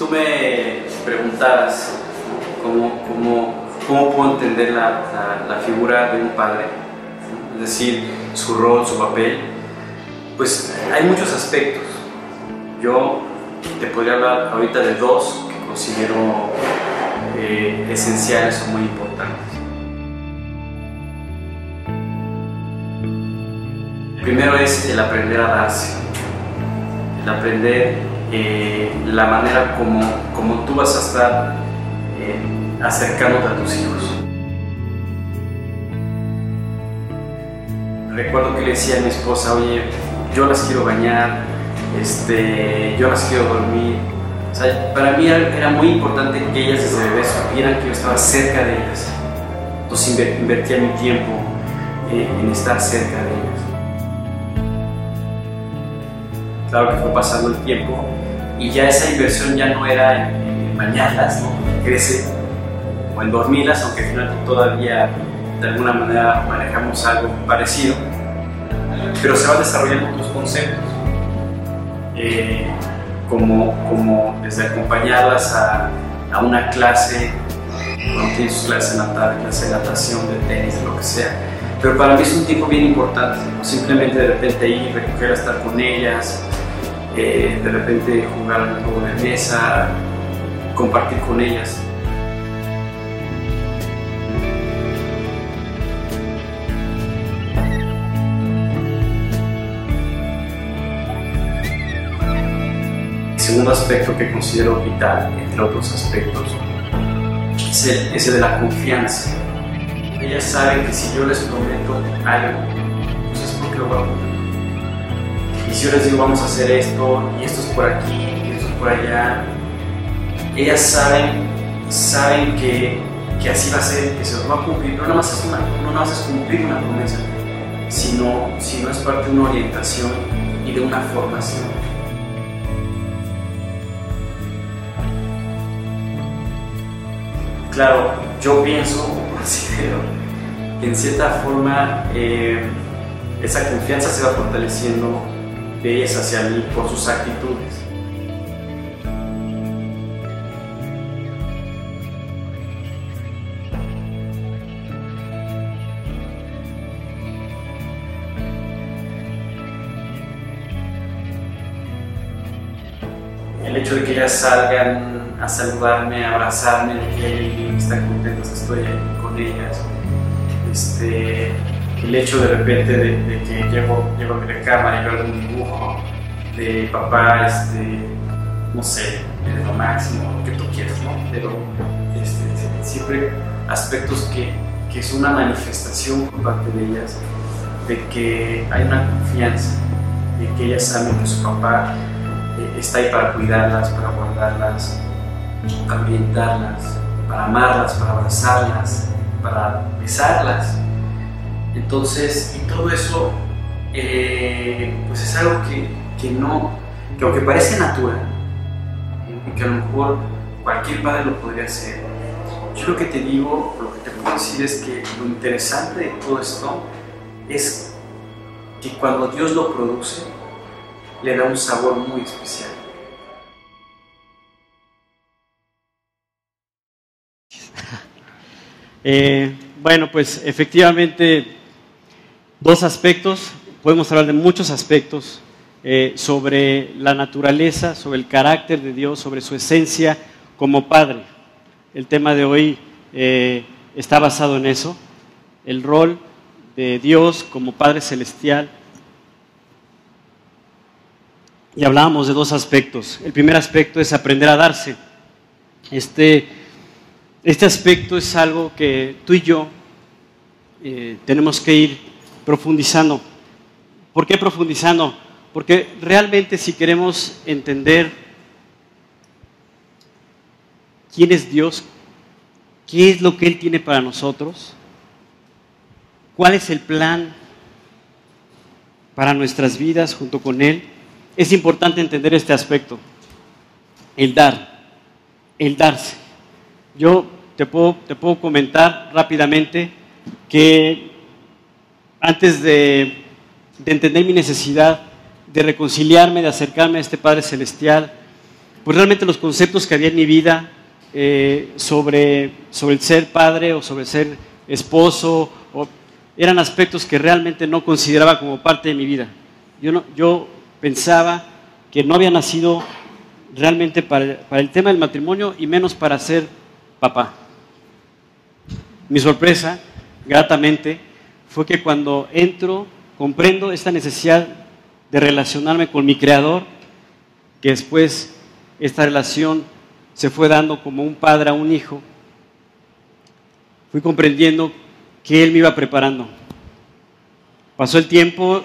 Si tú me preguntaras cómo, cómo, cómo puedo entender la, la, figura de un padre, es decir, su rol, su papel, pues hay muchos aspectos. Yo te podría hablar ahorita de dos que considero eh, esenciales o muy importantes. Primero es el aprender a darse, el aprender eh, la manera como, como tú vas a estar eh, acercándote a tus hijos. Recuerdo que le decía a mi esposa, oye, yo las quiero bañar, este, yo las quiero dormir. Para mí era muy importante que ellas desde bebés supieran que yo estaba cerca de ellas. Entonces invertía mi tiempo eh, en estar cerca de ellas. Claro que fue pasando el tiempo y ya esa inversión ya no era en, bañarlas, ¿no? crece, o en dormirlas, aunque al final todavía de alguna manera manejamos algo parecido, pero se van desarrollando otros conceptos, eh, como, como desde acompañarlas a, a una clase, cuando tienen sus clases en la tarde, clase de natación, de tenis, de lo que sea. Pero para mí es un tiempo bien importante, simplemente de repente ir, recoger, estar con ellas, eh, de repente jugar un juego de mesa, compartir con ellas. El segundo aspecto que considero vital, entre otros aspectos, es el, ese de la confianza. Ellas saben que si yo les prometo algo, pues es porque lo voy a cumplir. Y si yo les digo vamos a hacer esto, y esto es por aquí, y esto es por allá, ellas saben, saben que, que así va a ser, que se va a cumplir. No nada más es, una, no nada más es cumplir una promesa, sino, sino es parte de una orientación y de una formación. Claro, yo pienso, considero, que en cierta forma eh, esa confianza se va fortaleciendo de ellas hacia mí por sus actitudes. El hecho de que ellas salgan a saludarme, a abrazarme, de que están contentas que estoy con ellas. Este, el hecho de repente de, que llego, llego a mi recámara y veo un dibujo de papá, este, no sé, lo máximo, lo que tú quieras, ¿no? Pero este, siempre aspectos que, que es una manifestación por parte de ellas, de que hay una confianza, de que ellas saben que su papá eh, está ahí para cuidarlas, para guardarlas, para ambientarlas, para amarlas, para abrazarlas, para besarlas. Entonces, y todo eso, eh, pues es algo que, que, no, que aunque parece natural, y que a lo mejor cualquier padre lo podría hacer, yo lo que te digo, lo que te puedo decir es que lo interesante de todo esto es que cuando Dios lo produce, le da un sabor muy especial. Eh, bueno, pues efectivamente dos aspectos, podemos hablar de muchos aspectos eh, sobre la naturaleza, sobre el carácter de Dios, sobre su esencia como Padre. El tema de hoy eh, está basado en eso, el rol de Dios como Padre Celestial. Y hablábamos de dos aspectos. El primer aspecto es aprender a darse. Este, este aspecto es algo que tú y yo eh, tenemos que ir profundizando. ¿Por qué profundizando? Porque realmente si queremos entender quién es Dios, qué es lo que Él tiene para nosotros, cuál es el plan para nuestras vidas junto con Él, es importante entender este aspecto, el dar, el darse. Yo te puedo, te puedo comentar rápidamente que antes de, de entender mi necesidad de reconciliarme, de acercarme a este Padre Celestial, pues realmente los conceptos que había en mi vida eh, sobre, sobre el ser padre o sobre ser esposo, o, eran aspectos que realmente no consideraba como parte de mi vida. Yo, no, yo pensaba que no había nacido realmente para, para el tema del matrimonio y menos para ser papá. Mi sorpresa, gratamente, fue que cuando entro, comprendo esta necesidad de relacionarme con mi creador, que después esta relación se fue dando como un padre a un hijo, fui comprendiendo que él me iba preparando. Pasó el tiempo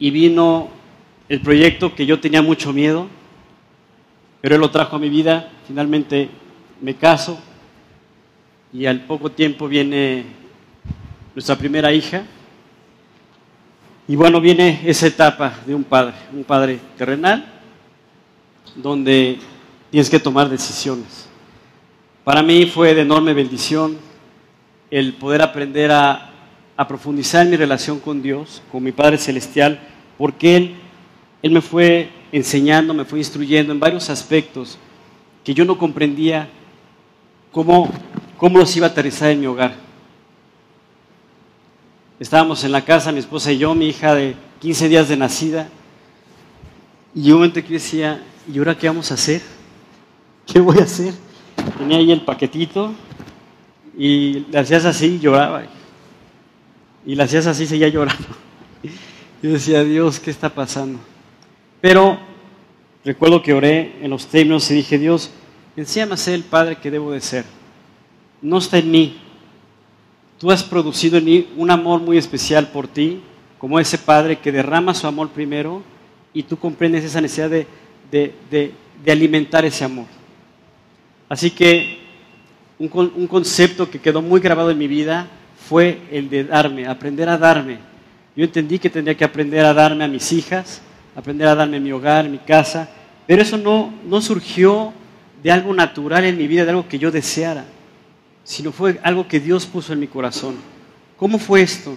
y vino el proyecto que yo tenía mucho miedo, pero él lo trajo a mi vida, finalmente me caso y al poco tiempo viene nuestra primera hija. Y bueno, viene esa etapa de un padre, un padre terrenal, donde tienes que tomar decisiones. Para mí fue de enorme bendición el poder aprender a, a profundizar en mi relación con Dios, con mi Padre Celestial, porque Él, Él me fue enseñando, me fue instruyendo en varios aspectos que yo no comprendía cómo, cómo los iba a aterrizar en mi hogar. Estábamos en la casa, mi esposa y yo, mi hija de 15 días de nacida, y un momento que decía, ¿y ahora qué vamos a hacer? ¿Qué voy a hacer? Tenía ahí el paquetito y le hacías así lloraba. Y le hacías así y seguía llorando. Y decía, Dios, ¿qué está pasando? Pero recuerdo que oré en los términos y dije, Dios, enséñame a ser el padre que debo de ser. No está en mí. Tú has producido en mí un amor muy especial por ti, como ese padre que derrama su amor primero y tú comprendes esa necesidad de, de, de, alimentar ese amor. Así que un, un concepto que quedó muy grabado en mi vida fue el de darme, aprender a darme. Yo entendí que tendría que aprender a darme a mis hijas, aprender a darme mi hogar, mi casa, pero eso no, no surgió de algo natural en mi vida, de algo que yo deseara, sino fue algo que Dios puso en mi corazón. ¿Cómo fue esto?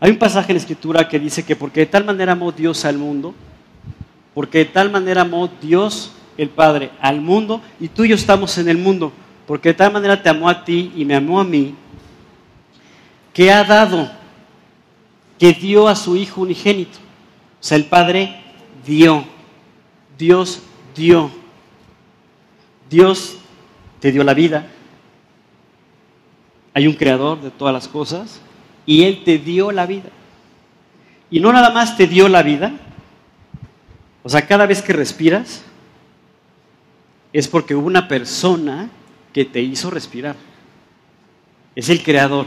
Hay un pasaje en la Escritura que dice que porque de tal manera amó Dios al mundo, porque de tal manera amó Dios el Padre al mundo y tú y yo estamos en el mundo, porque de tal manera te amó a ti y me amó a mí, que ha dado, que dio a su Hijo unigénito. O sea, el Padre dio, Dios dio. Dios te dio la vida. Hay un creador de todas las cosas y Él te dio la vida. Y no nada más te dio la vida, o sea, cada vez que respiras es porque hubo una persona que te hizo respirar. Es el creador.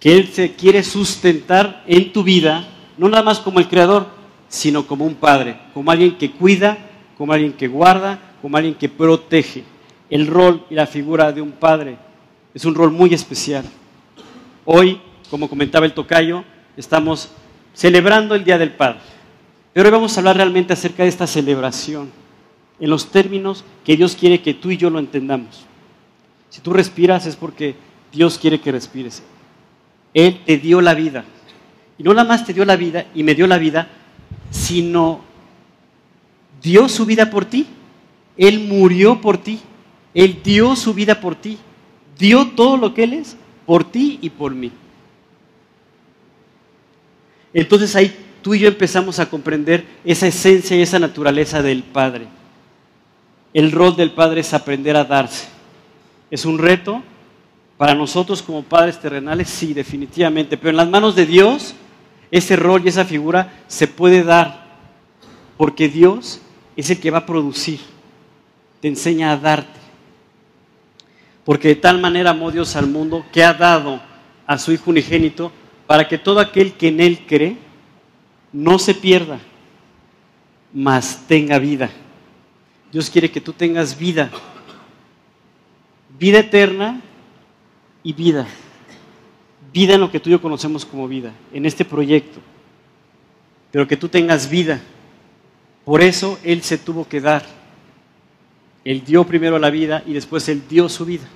Que Él se quiere sustentar en tu vida, no nada más como el creador, sino como un padre, como alguien que cuida, como alguien que guarda, como alguien que protege. El rol y la figura de un padre es un rol muy especial. Hoy, como comentaba el tocayo, estamos celebrando el Día del Padre. Pero hoy vamos a hablar realmente acerca de esta celebración, en los términos que Dios quiere que tú y yo lo entendamos. Si tú respiras es porque Dios quiere que respires. Él te dio la vida. Y no nada más te dio la vida y me dio la vida, sino dio su vida por ti. Él murió por ti. Él dio su vida por ti. Dio todo lo que Él es por ti y por mí. Entonces ahí tú y yo empezamos a comprender esa esencia y esa naturaleza del Padre. El rol del Padre es aprender a darse. Es un reto para nosotros como padres terrenales, sí, definitivamente, pero en las manos de Dios, ese rol y esa figura se puede dar, porque Dios es el que va a producir, te enseña a darte. Porque de tal manera amó Dios al mundo que ha dado a su Hijo unigénito para que todo aquel que en Él cree no se pierda, mas tenga vida. Dios quiere que tú tengas vida, vida eterna y vida. Vida en lo que tú y yo conocemos como vida, en este proyecto. Pero que tú tengas vida. Por eso Él se tuvo que dar. Él dio primero la vida y después Él dio su vida.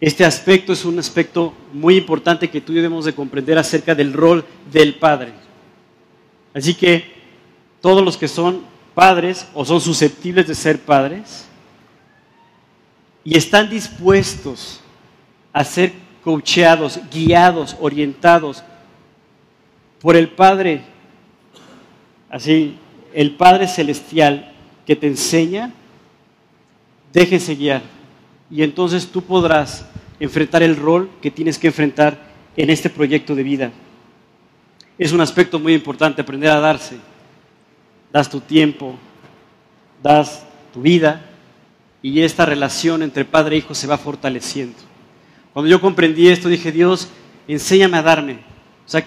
Este aspecto es un aspecto muy importante que tú debemos de comprender acerca del rol del Padre. Así que todos los que son padres o son susceptibles de ser padres y están dispuestos a ser coacheados, guiados, orientados por el Padre, así, el Padre Celestial que te enseña, déjense guiar. Y entonces tú podrás enfrentar el rol que tienes que enfrentar en este proyecto de vida. Es un aspecto muy importante aprender a darse. Das tu tiempo, das tu vida y esta relación entre padre e hijo se va fortaleciendo. Cuando yo comprendí esto dije, Dios, enséñame a darme. O sea,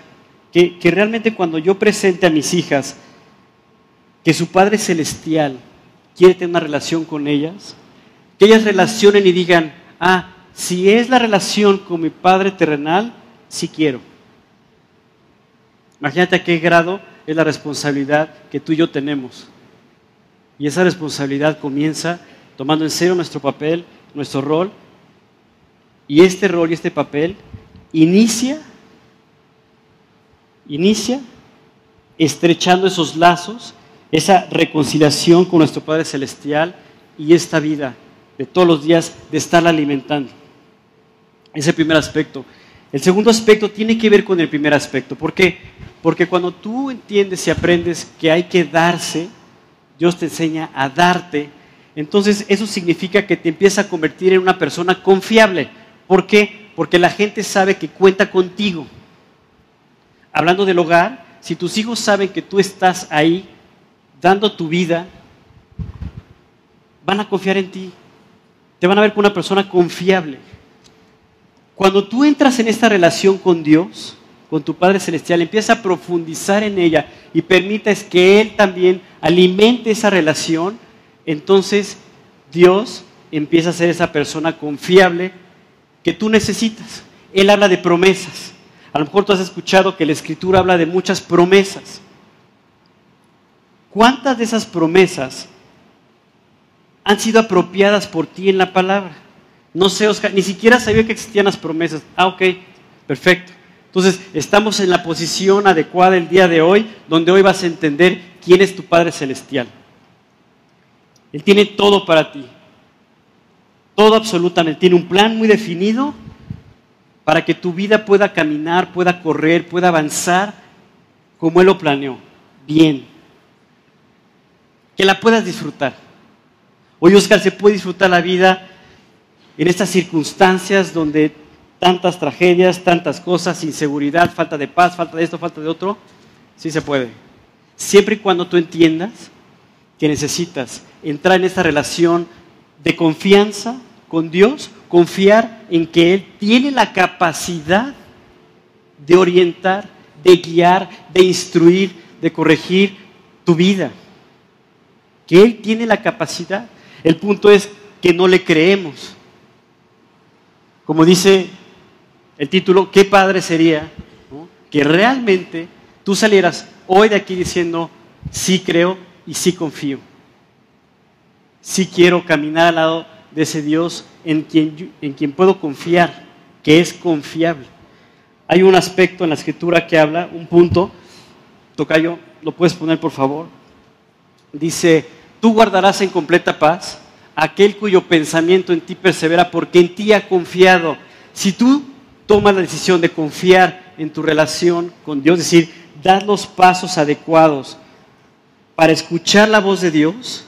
que, que realmente cuando yo presente a mis hijas que su Padre Celestial quiere tener una relación con ellas, que ellas relacionen y digan, ah, si es la relación con mi Padre terrenal, sí quiero. Imagínate a qué grado es la responsabilidad que tú y yo tenemos. Y esa responsabilidad comienza tomando en serio nuestro papel, nuestro rol. Y este rol y este papel inicia, inicia estrechando esos lazos, esa reconciliación con nuestro Padre Celestial y esta vida de todos los días de estarla alimentando. Ese primer aspecto. El segundo aspecto tiene que ver con el primer aspecto. ¿Por qué? Porque cuando tú entiendes y aprendes que hay que darse, Dios te enseña a darte, entonces eso significa que te empieza a convertir en una persona confiable. ¿Por qué? Porque la gente sabe que cuenta contigo. Hablando del hogar, si tus hijos saben que tú estás ahí dando tu vida, van a confiar en ti. Te van a ver como una persona confiable. Cuando tú entras en esta relación con Dios, con tu Padre Celestial, empieza a profundizar en ella y permites que Él también alimente esa relación, entonces Dios empieza a ser esa persona confiable que tú necesitas. Él habla de promesas. A lo mejor tú has escuchado que la Escritura habla de muchas promesas. ¿Cuántas de esas promesas han sido apropiadas por ti en la palabra? No sé, Oscar, ni siquiera sabía que existían las promesas. Ah, ok, perfecto. Entonces, estamos en la posición adecuada el día de hoy, donde hoy vas a entender quién es tu Padre Celestial. Él tiene todo para ti. Todo absolutamente. Tiene un plan muy definido para que tu vida pueda caminar, pueda correr, pueda avanzar como Él lo planeó. Bien. Que la puedas disfrutar. Hoy, Oscar, se puede disfrutar la vida en estas circunstancias donde tantas tragedias, tantas cosas, inseguridad, falta de paz, falta de esto, falta de otro, sí se puede. Siempre y cuando tú entiendas que necesitas entrar en esta relación de confianza con Dios, confiar en que Él tiene la capacidad de orientar, de guiar, de instruir, de corregir tu vida. Que Él tiene la capacidad. El punto es que no le creemos. Como dice el título, qué padre sería que realmente tú salieras hoy de aquí diciendo, sí creo y sí confío. Sí quiero caminar al lado de ese Dios en quien, en quien puedo confiar, que es confiable. Hay un aspecto en la escritura que habla, un punto, Tocayo, ¿lo puedes poner por favor? Dice, tú guardarás en completa paz aquel cuyo pensamiento en ti persevera porque en ti ha confiado. Si tú tomas la decisión de confiar en tu relación con Dios, es decir, dar los pasos adecuados para escuchar la voz de Dios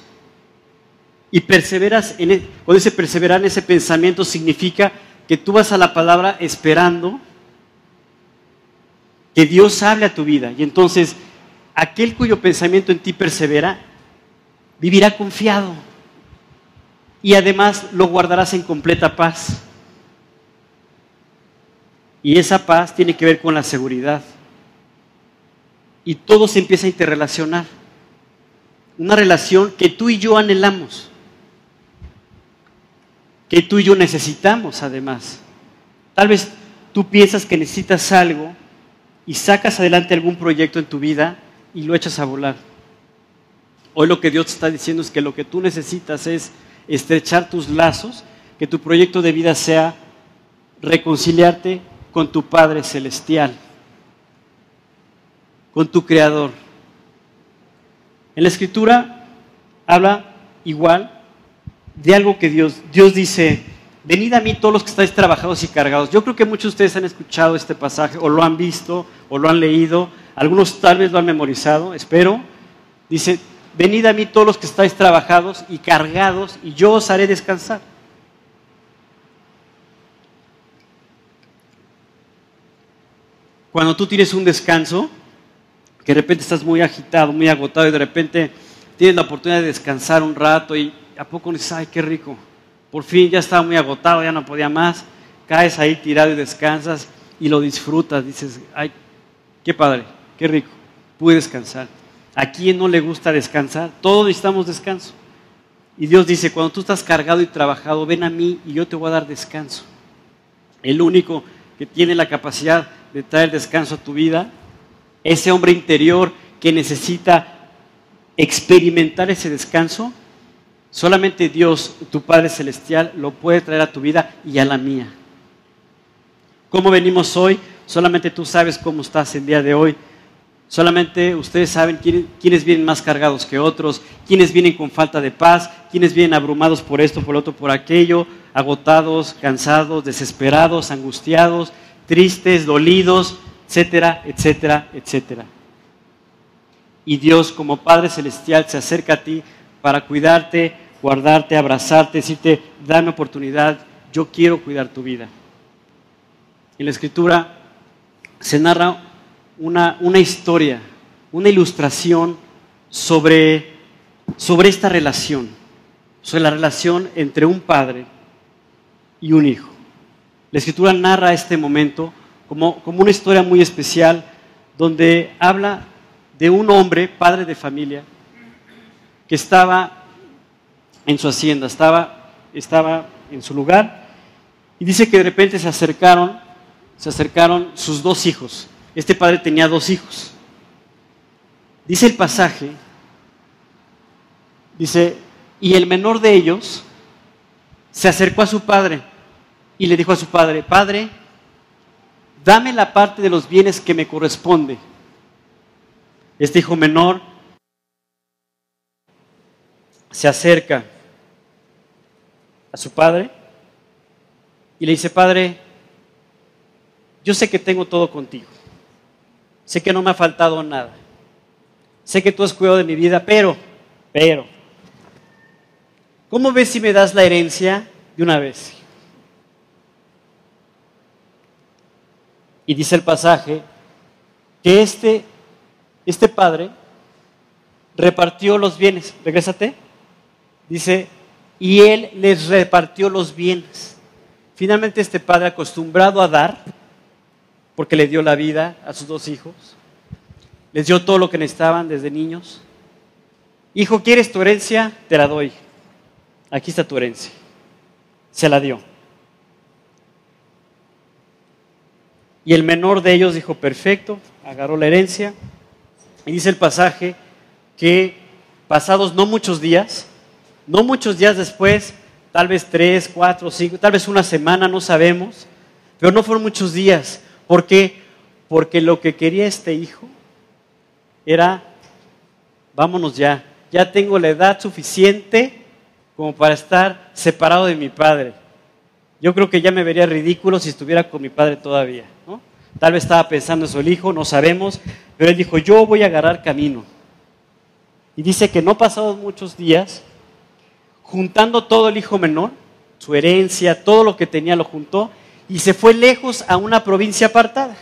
y perseveras en, e, cuando ese perseverar en ese pensamiento significa que tú vas a la palabra esperando que Dios hable a tu vida. Y entonces, aquel cuyo pensamiento en ti persevera, vivirá confiado y además lo guardarás en completa paz. Y esa paz tiene que ver con la seguridad. Y todo se empieza a interrelacionar. Una relación que tú y yo anhelamos. Que tú y yo necesitamos además. Tal vez tú piensas que necesitas algo y sacas adelante algún proyecto en tu vida y lo echas a volar. Hoy lo que Dios está diciendo es que lo que tú necesitas es estrechar tus lazos, que tu proyecto de vida sea reconciliarte con tu Padre Celestial, con tu Creador. En la escritura habla igual de algo que Dios, Dios dice, venid a mí todos los que estáis trabajados y cargados. Yo creo que muchos de ustedes han escuchado este pasaje o lo han visto o lo han leído, algunos tal vez lo han memorizado, espero. Dice, venid a mí todos los que estáis trabajados y cargados y yo os haré descansar. Cuando tú tienes un descanso, que de repente estás muy agitado, muy agotado y de repente tienes la oportunidad de descansar un rato y a poco dices, ay, qué rico. Por fin ya estaba muy agotado, ya no podía más. Caes ahí tirado y descansas y lo disfrutas. Dices, ay, qué padre, qué rico. Pude descansar. ¿A quién no le gusta descansar? Todos necesitamos descanso. Y Dios dice, cuando tú estás cargado y trabajado, ven a mí y yo te voy a dar descanso. El único que tiene la capacidad de traer descanso a tu vida, ese hombre interior que necesita experimentar ese descanso, solamente Dios, tu Padre Celestial, lo puede traer a tu vida y a la mía. ¿Cómo venimos hoy? Solamente tú sabes cómo estás el día de hoy. Solamente ustedes saben quiénes vienen más cargados que otros, quiénes vienen con falta de paz, quiénes vienen abrumados por esto, por lo otro, por aquello, agotados, cansados, desesperados, angustiados, tristes, dolidos, etcétera, etcétera, etcétera. Y Dios como Padre Celestial se acerca a ti para cuidarte, guardarte, abrazarte, decirte, dame oportunidad, yo quiero cuidar tu vida. En la escritura se narra una, una historia, una ilustración sobre, sobre esta relación, sobre la relación entre un padre y un hijo. La escritura narra este momento como, como una historia muy especial donde habla de un hombre, padre de familia, que estaba en su hacienda, estaba, estaba en su lugar, y dice que de repente se acercaron, se acercaron sus dos hijos. Este padre tenía dos hijos. Dice el pasaje, dice, y el menor de ellos se acercó a su padre y le dijo a su padre, Padre, dame la parte de los bienes que me corresponde. Este hijo menor se acerca a su padre y le dice, Padre, yo sé que tengo todo contigo. Sé que no me ha faltado nada. Sé que tú has cuidado de mi vida, pero, pero, ¿cómo ves si me das la herencia de una vez? Y dice el pasaje que este, este padre repartió los bienes. Regrésate. Dice, y él les repartió los bienes. Finalmente este padre acostumbrado a dar, porque le dio la vida a sus dos hijos, les dio todo lo que necesitaban desde niños. Hijo, ¿quieres tu herencia? Te la doy. Aquí está tu herencia. Se la dio. Y el menor de ellos dijo, perfecto, agarró la herencia. Y dice el pasaje que pasados no muchos días, no muchos días después, tal vez tres, cuatro, cinco, tal vez una semana, no sabemos, pero no fueron muchos días. ¿Por qué? Porque lo que quería este hijo era, vámonos ya, ya tengo la edad suficiente como para estar separado de mi padre. Yo creo que ya me vería ridículo si estuviera con mi padre todavía. Tal vez estaba pensando en su hijo, no sabemos, pero él dijo, yo voy a agarrar camino. Y dice que no pasados muchos días, juntando todo el hijo menor, su herencia, todo lo que tenía lo juntó, y se fue lejos a una provincia apartada.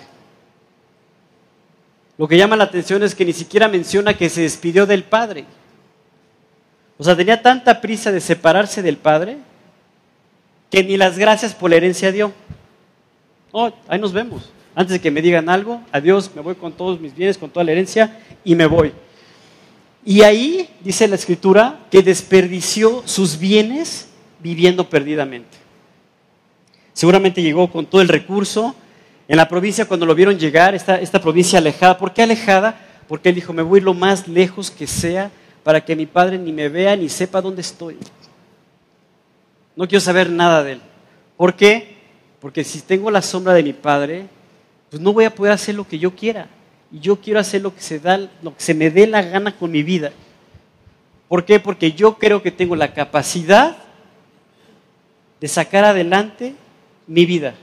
Lo que llama la atención es que ni siquiera menciona que se despidió del padre. O sea, tenía tanta prisa de separarse del padre que ni las gracias por la herencia dio. Oh, ahí nos vemos antes de que me digan algo, adiós, me voy con todos mis bienes, con toda la herencia y me voy. Y ahí dice la escritura que desperdició sus bienes viviendo perdidamente. Seguramente llegó con todo el recurso. En la provincia, cuando lo vieron llegar, esta, esta provincia alejada, ¿por qué alejada? Porque él dijo, me voy lo más lejos que sea para que mi padre ni me vea ni sepa dónde estoy. No quiero saber nada de él. ¿Por qué? Porque si tengo la sombra de mi padre, pues no voy a poder hacer lo que yo quiera. Y yo quiero hacer lo que se, da, lo que se me dé la gana con mi vida. ¿Por qué? Porque yo creo que tengo la capacidad de sacar adelante mi vida.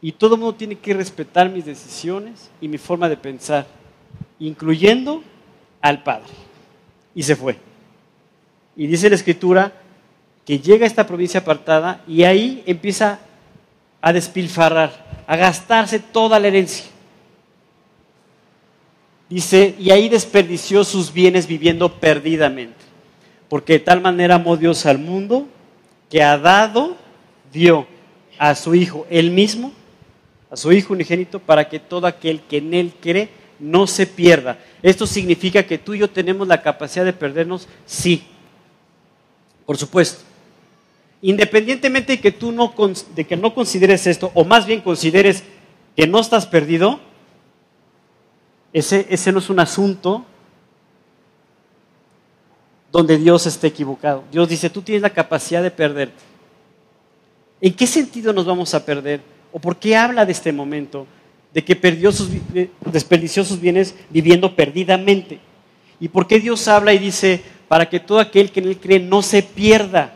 Y todo el mundo tiene que respetar mis decisiones y mi forma de pensar, incluyendo al Padre. Y se fue. Y dice la Escritura que llega a esta provincia apartada y ahí empieza a despilfarrar, a gastarse toda la herencia. Dice, y ahí desperdició sus bienes viviendo perdidamente, porque de tal manera amó Dios al mundo que ha dado, dio a su Hijo él mismo, a su Hijo unigénito, para que todo aquel que en él cree no se pierda. Esto significa que tú y yo tenemos la capacidad de perdernos, sí, por supuesto. Independientemente de que tú no, de que no consideres esto, o más bien consideres que no estás perdido, ese, ese no es un asunto donde Dios esté equivocado. Dios dice, tú tienes la capacidad de perderte. ¿En qué sentido nos vamos a perder? ¿O por qué habla de este momento? De que perdió sus, desperdició sus bienes viviendo perdidamente. ¿Y por qué Dios habla y dice, para que todo aquel que en Él cree no se pierda,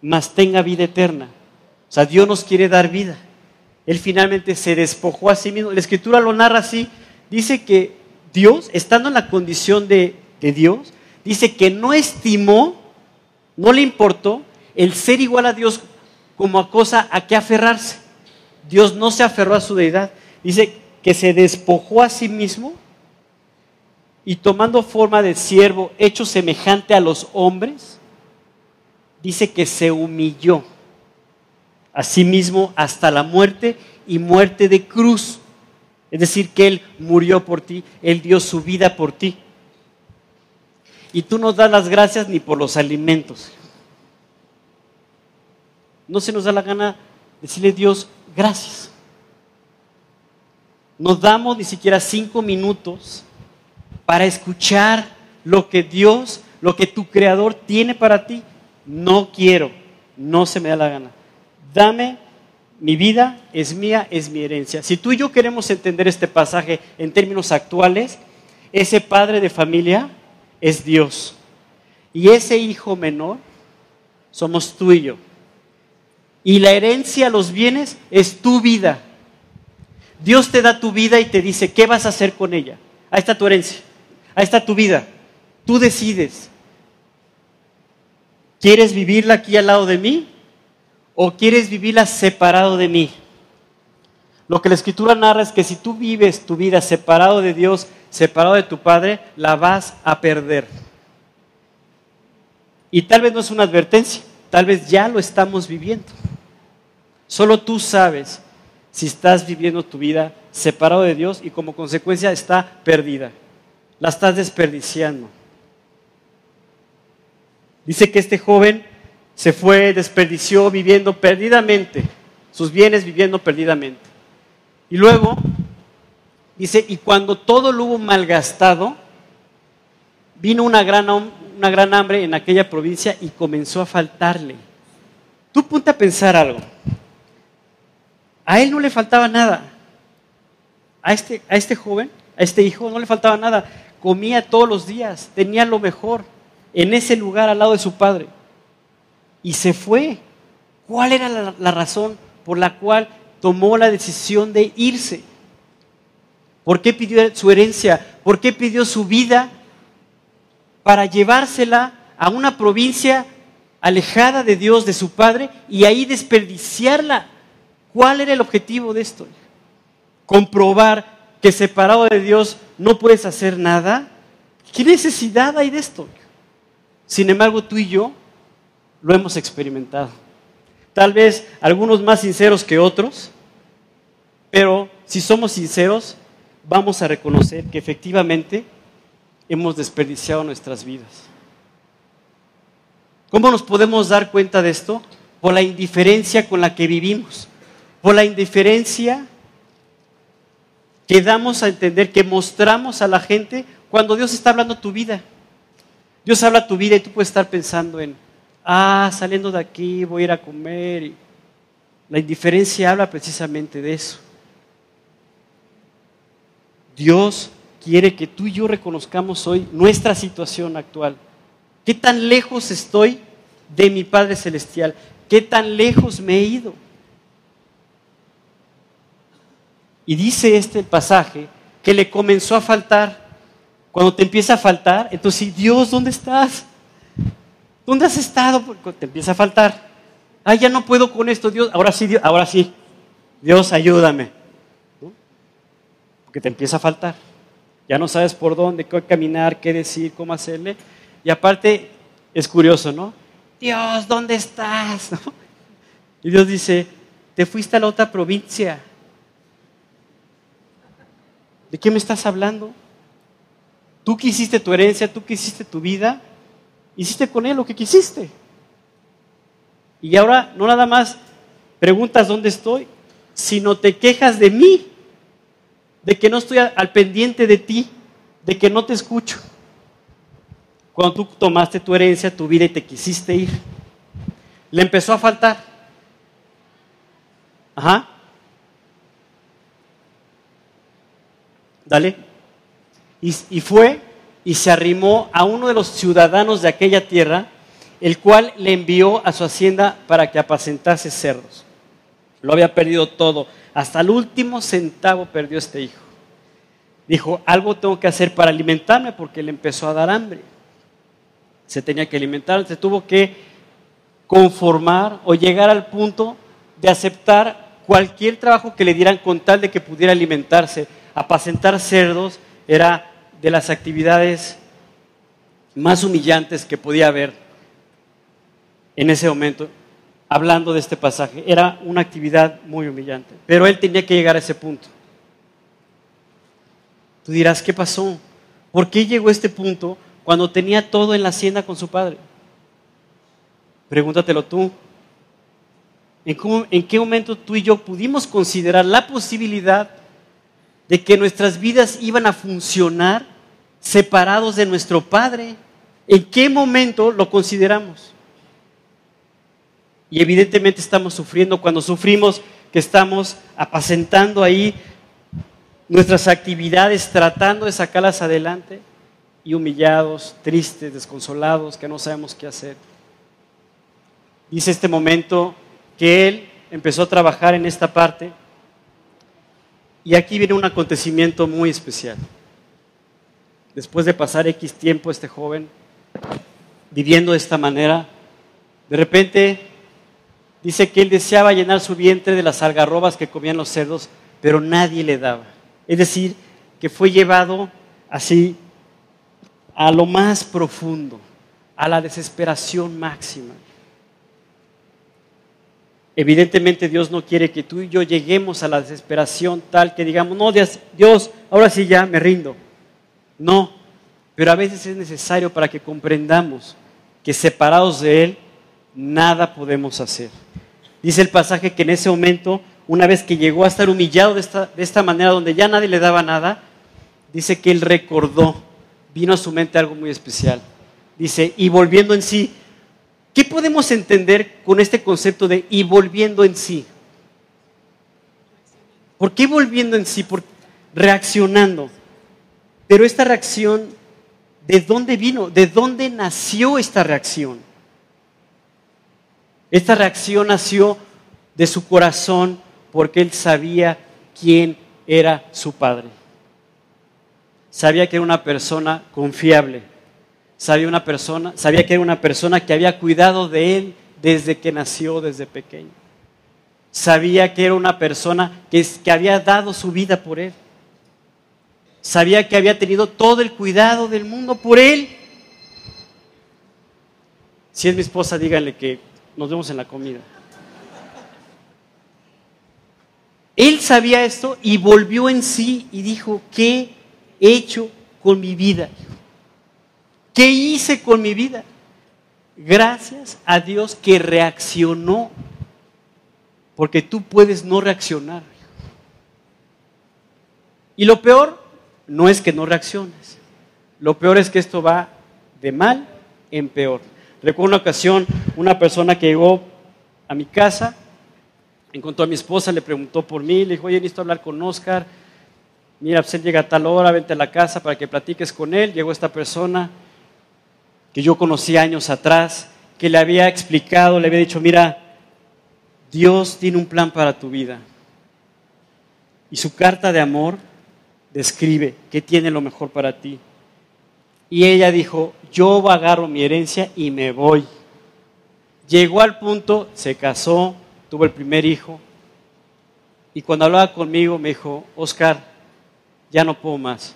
mas tenga vida eterna? O sea, Dios nos quiere dar vida. Él finalmente se despojó a sí mismo. La escritura lo narra así. Dice que Dios, estando en la condición de, de Dios, dice que no estimó, no le importó el ser igual a Dios como a cosa a que aferrarse. Dios no se aferró a su deidad. Dice que se despojó a sí mismo y tomando forma de siervo, hecho semejante a los hombres, dice que se humilló a sí mismo hasta la muerte y muerte de cruz. Es decir, que Él murió por ti, Él dio su vida por ti. Y tú no das las gracias ni por los alimentos. No se nos da la gana decirle Dios gracias. No damos ni siquiera cinco minutos para escuchar lo que Dios, lo que tu creador tiene para ti. No quiero, no se me da la gana. Dame mi vida, es mía, es mi herencia. Si tú y yo queremos entender este pasaje en términos actuales, ese padre de familia es Dios. Y ese hijo menor somos tú y yo. Y la herencia, los bienes, es tu vida. Dios te da tu vida y te dice, ¿qué vas a hacer con ella? Ahí está tu herencia, ahí está tu vida. Tú decides. ¿Quieres vivirla aquí al lado de mí o quieres vivirla separado de mí? Lo que la escritura narra es que si tú vives tu vida separado de Dios, separado de tu Padre, la vas a perder. Y tal vez no es una advertencia, tal vez ya lo estamos viviendo. Solo tú sabes si estás viviendo tu vida separado de Dios y como consecuencia está perdida. La estás desperdiciando. Dice que este joven se fue, desperdició viviendo perdidamente, sus bienes viviendo perdidamente. Y luego dice, y cuando todo lo hubo malgastado, vino una gran, una gran hambre en aquella provincia y comenzó a faltarle. Tú ponte a pensar algo. A él no le faltaba nada. A este, a este joven, a este hijo, no le faltaba nada. Comía todos los días, tenía lo mejor en ese lugar al lado de su padre. Y se fue. ¿Cuál era la, la razón por la cual tomó la decisión de irse? ¿Por qué pidió su herencia? ¿Por qué pidió su vida para llevársela a una provincia alejada de Dios, de su Padre, y ahí desperdiciarla ¿Cuál era el objetivo de esto? Comprobar que separado de Dios no puedes hacer nada. ¿Qué necesidad hay de esto? Sin embargo, tú y yo lo hemos experimentado. Tal vez algunos más sinceros que otros, pero si somos sinceros, vamos a reconocer que efectivamente hemos desperdiciado nuestras vidas. ¿Cómo nos podemos dar cuenta de esto? Por la indiferencia con la que vivimos por la indiferencia que damos a entender, que mostramos a la gente cuando Dios está hablando tu vida. Dios habla tu vida y tú puedes estar pensando en, ah, saliendo de aquí voy a ir a comer. la indiferencia habla precisamente de eso. Dios quiere que tú y yo reconozcamos hoy nuestra situación actual. ¿Qué tan lejos estoy de mi Padre Celestial? ¿Qué tan lejos me he ido? Y dice este pasaje que le comenzó a faltar. Cuando te empieza a faltar, entonces, Dios, ¿dónde estás? ¿Dónde has estado? Porque te empieza a faltar. Ay, ya no puedo con esto, Dios. Ahora sí, Dios, ahora sí. Dios, ayúdame. Porque te empieza a faltar. Ya no sabes por dónde, qué caminar, qué decir, cómo hacerle. Y aparte, es curioso, ¿no? Dios, ¿dónde estás? Y Dios dice, te fuiste a la otra provincia. ¿De qué me estás hablando? Tú quisiste tu herencia, tú quisiste tu vida, hiciste con él lo que quisiste. Y ahora no nada más preguntas dónde estoy, sino te quejas de mí, de que no estoy al pendiente de ti, de que no te escucho. Cuando tú tomaste tu herencia, tu vida y te quisiste ir, le empezó a faltar. Ajá. Dale. Y, fue y se arrimó a uno de los ciudadanos de aquella tierra, el cual le envió a su hacienda para que apacentase cerdos. Lo había perdido todo. Hasta el último centavo perdió este hijo. Dijo, algo tengo que hacer para alimentarme porque le empezó a dar hambre. Se tenía que alimentar, se tuvo que conformar o llegar al punto de aceptar cualquier trabajo que le dieran con tal de que pudiera alimentarse. Apacentar cerdos era de las actividades más humillantes que podía haber en ese momento hablando de este pasaje. Era una actividad muy humillante, pero él tenía que llegar a ese punto. Tú dirás, ¿qué pasó? ¿Por qué llegó a este punto cuando tenía todo en la hacienda con su padre? Pregúntatelo tú. ¿En, qué momento tú y yo pudimos considerar la posibilidad de que nuestras vidas iban a funcionar separados de nuestro Padre? ¿En qué momento lo consideramos? Y evidentemente estamos sufriendo cuando sufrimos que estamos apacentando ahí nuestras actividades, tratando de sacarlas adelante y humillados, tristes, desconsolados, que no sabemos qué hacer. Dice este momento que él empezó a trabajar en esta parte y aquí viene un acontecimiento muy especial. Después de pasar X tiempo este joven viviendo de esta manera, de repente Dice que él deseaba llenar su vientre de las algarrobas que comían los cerdos, pero nadie le daba. Es decir, que fue llevado así a lo más profundo, a la desesperación máxima. Evidentemente Dios no quiere que tú y yo lleguemos a la desesperación tal que digamos, no, Dios, ahora sí ya me rindo. No, pero a veces es necesario para que comprendamos que separados de Él, nada podemos hacer. Dice el pasaje que en ese momento, una vez que llegó a estar humillado de esta, de esta manera, donde ya nadie le daba nada, dice que él recordó, vino a su mente algo muy especial. Dice, y volviendo en sí, ¿qué podemos entender con este concepto de y volviendo en sí? ¿Por qué volviendo en sí? Por, reaccionando. Pero esta reacción, ¿de dónde vino? ¿De dónde nació esta reacción? Esta reacción nació de su corazón porque él sabía quién era su padre. Sabía que era una persona confiable. Sabía, una persona, sabía que era una persona que había cuidado de él desde que nació, desde pequeño. Sabía que era una persona que, que había dado su vida por él. Sabía que había tenido todo el cuidado del mundo por él. Si es mi esposa, díganle que nos vemos en la comida. Él sabía esto y volvió en sí y dijo, ¿qué he hecho con mi vida? ¿Qué hice con mi vida? Gracias a Dios que reaccionó, porque tú puedes no reaccionar. Y lo peor no es que no reacciones, lo peor es que esto va de mal en peor. Recuerdo una ocasión, una persona que llegó a mi casa, encontró a mi esposa, le preguntó por mí, le dijo, oye, necesito hablar con Oscar. mira, pues él llega a tal hora, vente a la casa para que platiques con él. Llegó esta persona que yo conocí años atrás, que le había explicado, le había dicho, mira, Dios tiene un plan para tu vida. Y su carta de amor describe que tiene lo mejor para ti. Y ella dijo, yo agarro mi herencia y me voy. Llegó al punto, se casó, tuvo el primer hijo. Y cuando hablaba conmigo me dijo, Oscar, ya no puedo más.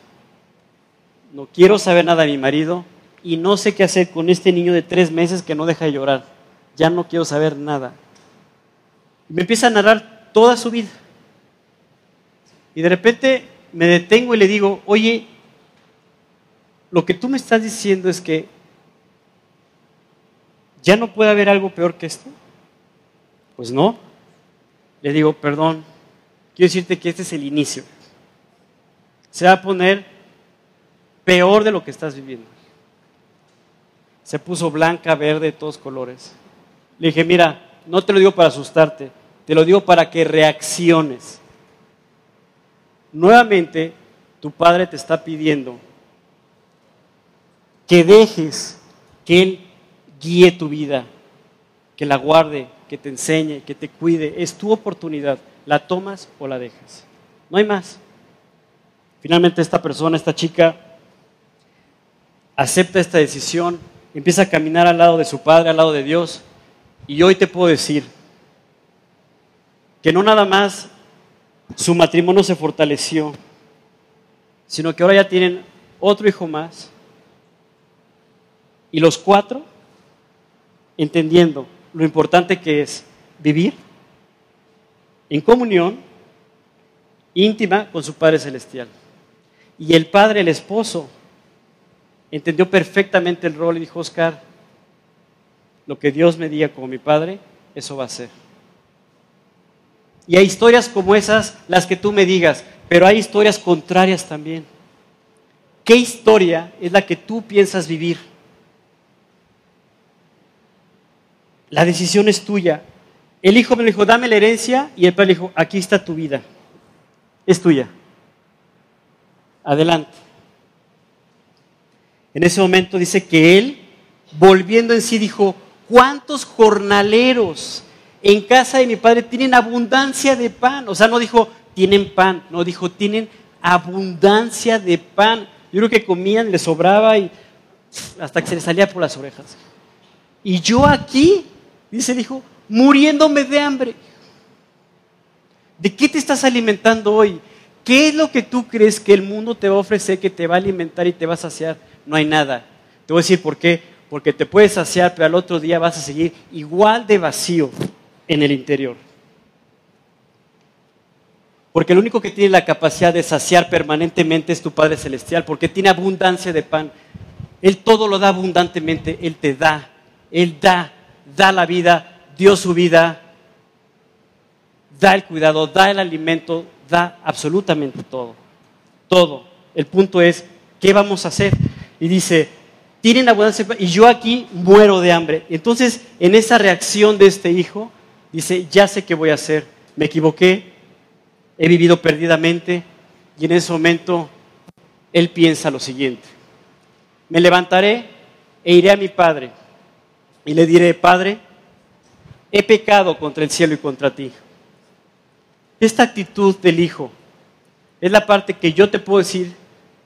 No quiero saber nada de mi marido y no sé qué hacer con este niño de tres meses que no deja de llorar. Ya no quiero saber nada. Me empieza a narrar toda su vida. Y de repente me detengo y le digo, oye, lo que tú me estás diciendo es que ya no puede haber algo peor que esto. Pues no. Le digo, perdón, quiero decirte que este es el inicio. Se va a poner peor de lo que estás viviendo. Se puso blanca, verde, todos colores. Le dije, mira, no te lo digo para asustarte, te lo digo para que reacciones. Nuevamente, tu padre te está pidiendo que dejes que Él guíe tu vida, que la guarde, que te enseñe, que te cuide. Es tu oportunidad. ¿La tomas o la dejas? No hay más. Finalmente esta persona, esta chica, acepta esta decisión, empieza a caminar al lado de su padre, al lado de Dios. Y hoy te puedo decir que no nada más su matrimonio se fortaleció, sino que ahora ya tienen otro hijo más y los cuatro, entendiendo lo importante que es vivir en comunión íntima con su Padre Celestial. Y el padre, el esposo, entendió perfectamente el rol y dijo, Oscar, lo que Dios me diga como mi padre, eso va a ser. Y hay historias como esas, las que tú me digas, pero hay historias contrarias también. ¿Qué historia es la que tú piensas vivir? La decisión es tuya. El hijo me dijo, dame la herencia, y el padre dijo, aquí está tu vida. Es tuya. Adelante. En ese momento dice que él, volviendo en sí, dijo, ¿cuántos jornaleros en casa de mi padre tienen abundancia de pan? O sea, no dijo, tienen pan, no dijo, tienen abundancia de pan. Yo creo que comían, les sobraba y hasta que se les salía por las orejas. Y yo aquí Dice el hijo, muriéndome de hambre. ¿De qué te estás alimentando hoy? ¿Qué es lo que tú crees que el mundo te va a ofrecer, que te va a alimentar y te va a saciar? No hay nada. Te voy a decir por qué. Porque te puedes saciar, pero al otro día vas a seguir igual de vacío en el interior. Porque el único que tiene la capacidad de saciar permanentemente es tu Padre Celestial, porque tiene abundancia de pan. Él todo lo da abundantemente, Él te da, Él da da la vida, dio su vida, da el cuidado, da el alimento, da absolutamente todo. Todo. El punto es, ¿qué vamos a hacer? Y dice, tienen abundancia y yo aquí muero de hambre. Entonces, en esa reacción de este hijo, dice, ya sé qué voy a hacer. Me equivoqué, he vivido perdidamente y en ese momento él piensa lo siguiente. Me levantaré e iré a mi padre y le diré, Padre, he pecado contra el cielo y contra ti. Esta actitud del Hijo es la parte que yo te puedo decir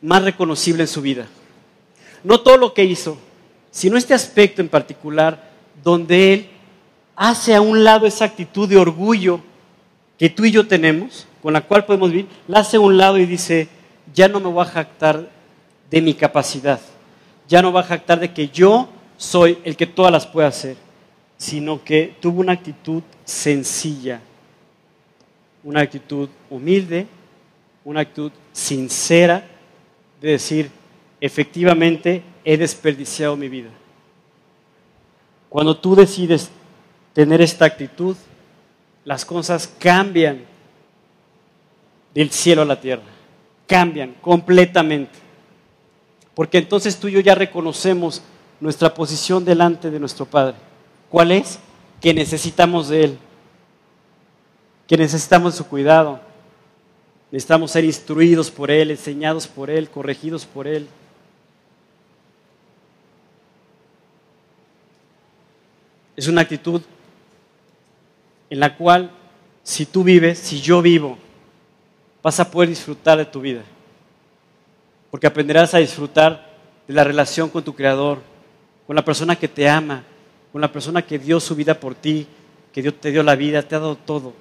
más reconocible en su vida. No todo lo que hizo, sino este aspecto en particular donde Él hace a un lado esa actitud de orgullo que tú y yo tenemos, con la cual podemos vivir, la hace a un lado y dice, ya no me voy a jactar de mi capacidad, ya no voy a jactar de que yo soy el que todas las puede hacer, sino que tuvo una actitud sencilla, una actitud humilde, una actitud sincera de decir, efectivamente he desperdiciado mi vida. Cuando tú decides tener esta actitud, las cosas cambian del cielo a la tierra, cambian completamente. Porque entonces tú y yo ya reconocemos nuestra posición delante de nuestro Padre. ¿Cuál es? Que necesitamos de Él, que necesitamos de su cuidado, Necesitamos ser instruidos por Él, enseñados por Él, corregidos por Él. Es una actitud en la cual si tú vives, si yo vivo, vas a poder disfrutar de tu vida. Porque aprenderás a disfrutar de la relación con tu Creador, con la persona que te ama, con la persona que dio su vida por ti, que Dios te dio la vida, te ha dado todo.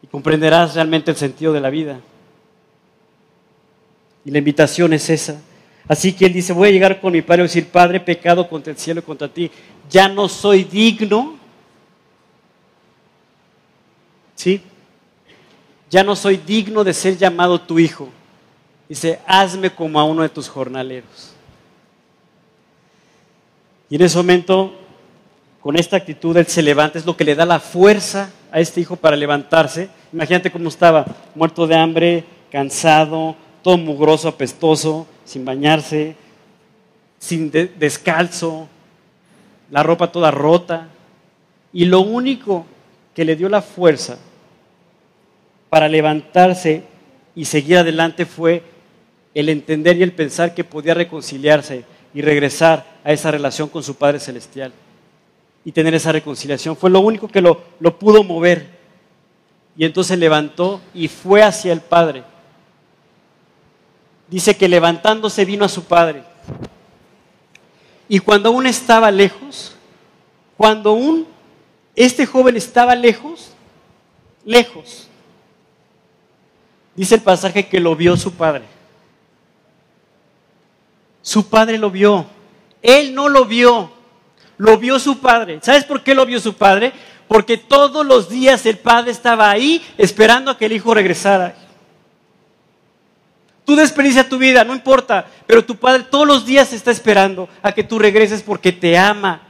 Y comprenderás realmente el sentido de la vida. Y la invitación es esa. Así que él dice, voy a llegar con mi padre y decir, Padre, pecado contra el cielo y contra ti. Ya no soy digno. ¿Sí? Ya no soy digno de ser llamado tu hijo. Dice, hazme como a uno de tus jornaleros. Y en ese momento con esta actitud él se levanta, es lo que le da la fuerza a este hijo para levantarse. Imagínate cómo estaba, muerto de hambre, cansado, todo mugroso, apestoso, sin bañarse, sin descalzo, la ropa toda rota. Y lo único que le dio la fuerza para levantarse y seguir adelante fue el entender y el pensar que podía reconciliarse y regresar a esa relación con su Padre Celestial y tener esa reconciliación. Fue lo único que lo, lo pudo mover. Y entonces levantó y fue hacia el Padre. Dice que levantándose vino a su Padre. Y cuando aún estaba lejos, cuando aún este joven estaba lejos, lejos, dice el pasaje que lo vio su Padre. Su Padre lo vio. Él no lo vio, lo vio su padre. ¿Sabes por qué lo vio su padre? Porque todos los días el padre estaba ahí esperando a que el hijo regresara. Tú desperdicia tu vida, no importa, pero tu padre todos los días está esperando a que tú regreses porque te ama,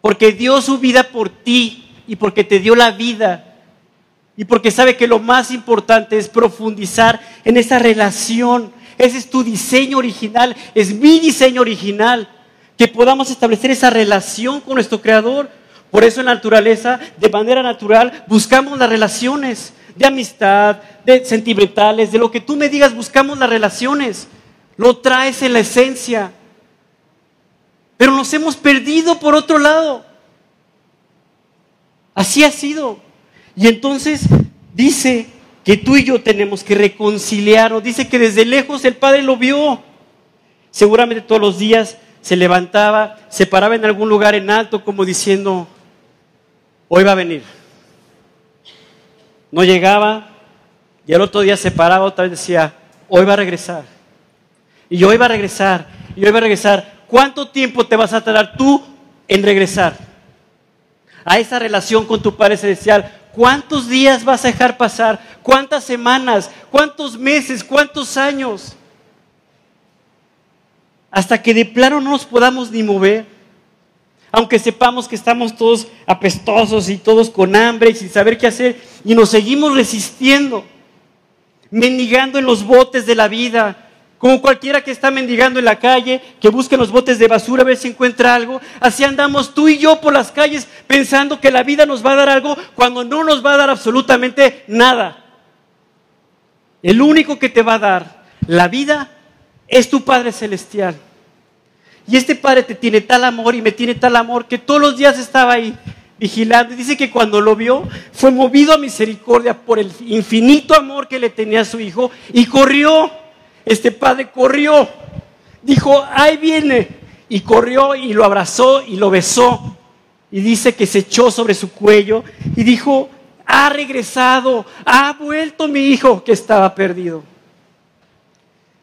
porque dio su vida por ti y porque te dio la vida y porque sabe que lo más importante es profundizar en esa relación. Ese es tu diseño original, es mi diseño original que podamos establecer esa relación con nuestro Creador. Por eso en la naturaleza, de manera natural, buscamos las relaciones de amistad, de sentimentales, de lo que tú me digas, buscamos las relaciones. Lo traes en la esencia. Pero nos hemos perdido por otro lado. Así ha sido. Y entonces dice que tú y yo tenemos que reconciliarnos. Dice que desde lejos el Padre lo vio. Seguramente todos los días se levantaba, se paraba en algún lugar en alto como diciendo, hoy va a venir. No llegaba y el otro día se paraba otra vez decía, hoy va a regresar. Y hoy va a regresar, y hoy va a regresar. ¿Cuánto tiempo te vas a tardar tú en regresar a esa relación con tu Padre Celestial? ¿Cuántos días vas a dejar pasar? ¿Cuántas semanas? ¿Cuántos meses? ¿Cuántos años? hasta que de plano no nos podamos ni mover. Aunque sepamos que estamos todos apestosos y todos con hambre y sin saber qué hacer, y nos seguimos resistiendo, mendigando en los botes de la vida, como cualquiera que está mendigando en la calle, que busca en los botes de basura a ver si encuentra algo. Así andamos tú y yo por las calles pensando que la vida nos va a dar algo cuando no nos va a dar absolutamente nada. El único que te va a dar la vida es tu Padre Celestial. Y este Padre te tiene tal amor y me tiene tal amor que todos los días estaba ahí vigilando. Y dice que cuando lo vio fue movido a misericordia por el infinito amor que le tenía a su hijo y corrió. Este Padre corrió. Dijo, ahí viene. Y corrió y lo abrazó y lo besó. Y dice que se echó sobre su cuello y dijo, ha regresado, ha vuelto mi hijo que estaba perdido.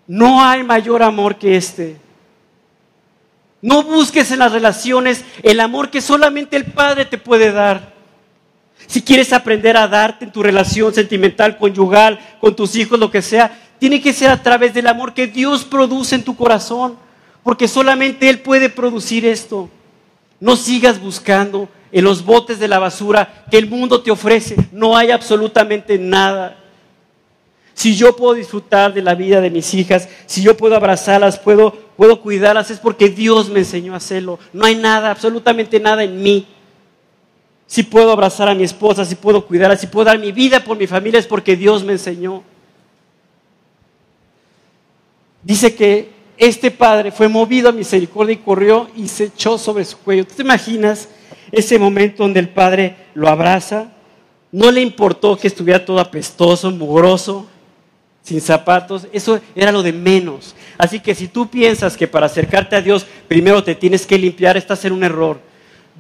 No hay mayor amor que este. No busques en las relaciones el amor que solamente el Padre te puede dar. Si quieres aprender a darte en tu relación sentimental, conyugal, con tus hijos, lo que sea, tiene que ser a través del amor que Dios produce en tu corazón, porque solamente Él puede producir esto. No sigas buscando en los botes de la basura que el mundo te ofrece. No hay absolutamente nada. Si yo puedo disfrutar de la vida de mis hijas, si yo puedo abrazarlas, puedo, puedo cuidarlas, es porque Dios me enseñó a hacerlo. No hay nada, absolutamente nada en mí. Si puedo abrazar a mi esposa, si puedo cuidarla, si puedo dar mi vida por mi familia, es porque Dios me enseñó. Dice que este padre fue movido a misericordia y corrió y se echó sobre su cuello. ¿Tú te imaginas ese momento donde el padre lo abraza? No le importó que estuviera todo apestoso, mugroso, sin zapatos. Eso era lo de menos. Así que si tú piensas que para acercarte a Dios primero te tienes que limpiar, estás en un error.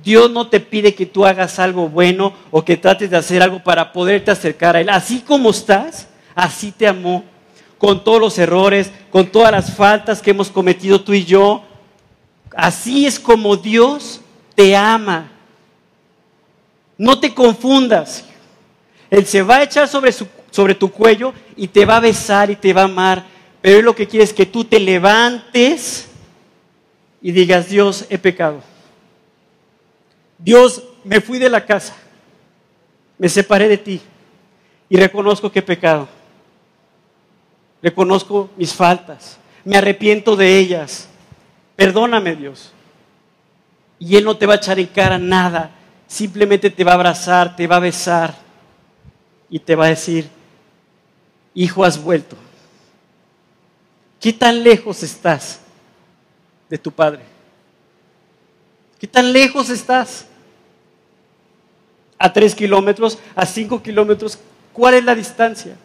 Dios no te pide que tú hagas algo bueno o que trates de hacer algo para poderte acercar a Él. Así como estás, así te amó. Con todos los errores, con todas las faltas que hemos cometido tú y yo. Así es como Dios te ama. No te confundas. Él se va a echar sobre, sobre tu cuello y te va a besar y te va a amar. Pero Él lo que quiere es que tú te levantes y digas, Dios, he pecado Dios, me fui de la casa, me separé de ti y reconozco que he pecado. Reconozco mis faltas, me arrepiento de ellas. Perdóname, Dios. Y Él no te va a echar en cara nada, simplemente te va a abrazar, te va a besar y te va a decir, hijo, has vuelto. ¿Qué tan lejos estás de tu Padre? ¿Qué tan lejos estás? a tres kilómetros, a cinco kilómetros, ¿cuál es la distancia?